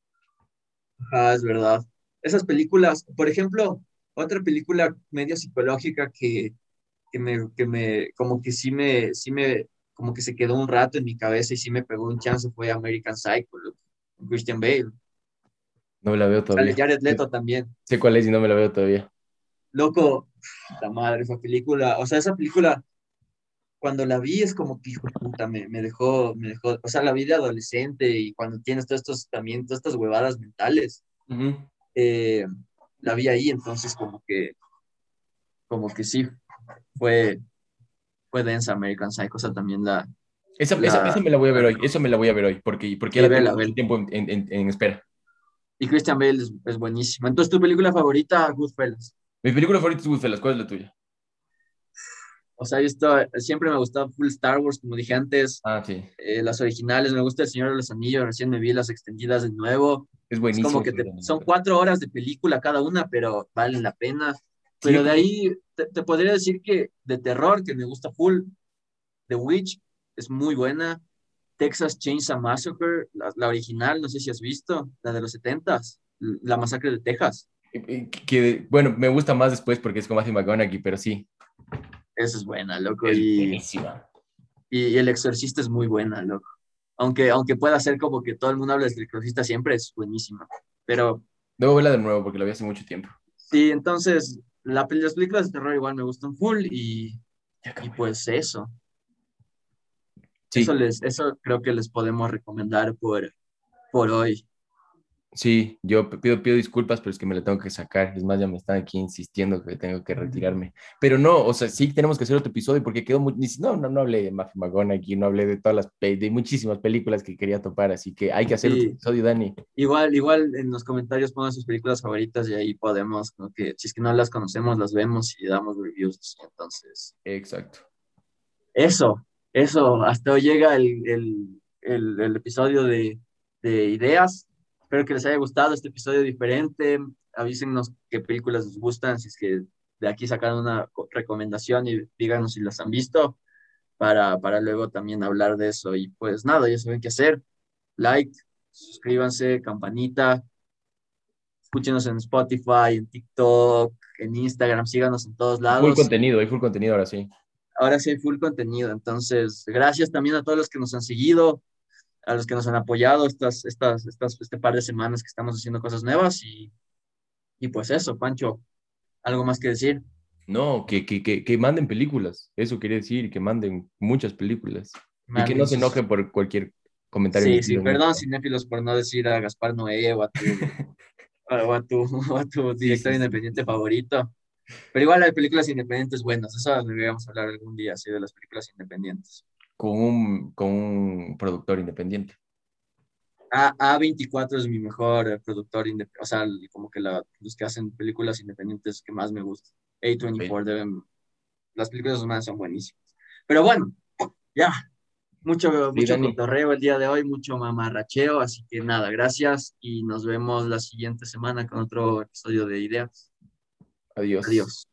[SPEAKER 2] Ajá, es verdad. Esas películas, por ejemplo, otra película medio psicológica que, que, me, que me, como que sí me, sí me, como que se quedó un rato en mi cabeza y sí me pegó un chance fue American Psycho, Christian Bale.
[SPEAKER 1] No me la veo todavía.
[SPEAKER 2] Sale Jared Leto también.
[SPEAKER 1] Sé cuál es y no me la veo todavía.
[SPEAKER 2] Loco, la madre, esa película. O sea, esa película, cuando la vi es como que, hijo de puta, me, me, dejó, me dejó, o sea, la vida adolescente y cuando tienes todos estos, también, todas estas huevadas mentales, eh, la vi ahí, entonces como que, como que sí, fue, fue densa American Psycho, o sea, también la...
[SPEAKER 1] Esa, esa, me la voy a ver hoy, esa me la voy a ver hoy, porque, porque ya la tengo tiempo en, en, en espera.
[SPEAKER 2] Y Christian Bale es, buenísimo. Entonces, ¿tu película favorita, Goodfellas?
[SPEAKER 1] Mi película favorita es Goodfellas. ¿Cuál es la tuya?
[SPEAKER 2] O sea, esto, siempre me ha gustado full Star Wars, como dije antes.
[SPEAKER 1] Ah, sí.
[SPEAKER 2] Eh, las originales, me gusta El Señor de los Anillos, recién me vi las extendidas de nuevo.
[SPEAKER 1] Es buenísimo.
[SPEAKER 2] como que son cuatro horas de película cada una, pero valen la pena. Pero de ahí te, te, podría decir que de terror, que me gusta full, The Witch es muy buena. Texas Chainsaw Massacre, la, original, no sé si has visto, la de los 70s, la masacre de Texas.
[SPEAKER 1] Que, bueno, me gusta más después porque es con Matthew McConaughey, pero sí.
[SPEAKER 2] Esa es buena, loco.
[SPEAKER 1] Es y, buenísima.
[SPEAKER 2] Y, El Exorcista es muy buena, loco. Aunque, aunque pueda ser como que todo el mundo habla del Exorcista siempre, es buenísima. Pero...
[SPEAKER 1] Debo verla de nuevo porque la vi hace mucho tiempo.
[SPEAKER 2] Sí, entonces, la, las películas de terror igual me gustan full y, y pues eso. Eso, les, eso creo que les podemos recomendar por, por hoy.
[SPEAKER 1] Sí, yo pido, pido disculpas, pero es que me lo tengo que sacar. Es más, ya me están aquí insistiendo que tengo que retirarme. Pero no, o sea, sí tenemos que hacer otro episodio porque quedó muy... No, no, no hablé de Mafia Magona aquí, no hablé de todas las... de muchísimas películas que quería topar, así que hay que hacer otro episodio, Dani.
[SPEAKER 2] Igual, igual en los comentarios pongan sus películas favoritas y ahí podemos, que si es que no las conocemos, las vemos y damos reviews. Entonces...
[SPEAKER 1] Exacto.
[SPEAKER 2] Eso, eso, hasta hoy llega el, el, el, el episodio de, de ideas Espero que les haya gustado este episodio diferente. Avísenos qué películas les gustan, si es que de aquí sacan una recomendación y díganos si las han visto para, para luego también hablar de eso. Y pues nada, ya saben qué hacer. Like, suscríbanse, campanita. Escúchenos en Spotify, en TikTok, en Instagram, síganos en todos lados.
[SPEAKER 1] Full contenido, hay full contenido ahora sí.
[SPEAKER 2] Ahora sí hay full contenido. Entonces, gracias también a todos los que nos han seguido a los que nos han apoyado estas, estas, estas, este par de semanas que estamos haciendo cosas nuevas y, y pues eso, Pancho, ¿algo más que decir?
[SPEAKER 1] No, que, que, que, que manden películas, eso quiere decir, que manden muchas películas y que no se enojen por cualquier comentario.
[SPEAKER 2] Sí, sí, perdón, cinéfilos, por no decir a Gaspar Noé o a tu, o a tu, a tu director independiente favorito. Pero igual hay películas independientes buenas, eso deberíamos hablar algún día, así de las películas independientes
[SPEAKER 1] con un, con un productor independiente.
[SPEAKER 2] A, A24 es mi mejor productor independiente, o sea, como que la, los que hacen películas independientes que más me gustan. A24 deben, las películas humanas son buenísimas. Pero bueno, ya, mucho, mucho el día de hoy, mucho mamarracheo, así que nada, gracias y nos vemos la siguiente semana con otro episodio de Ideas.
[SPEAKER 1] Adiós.
[SPEAKER 2] Adiós.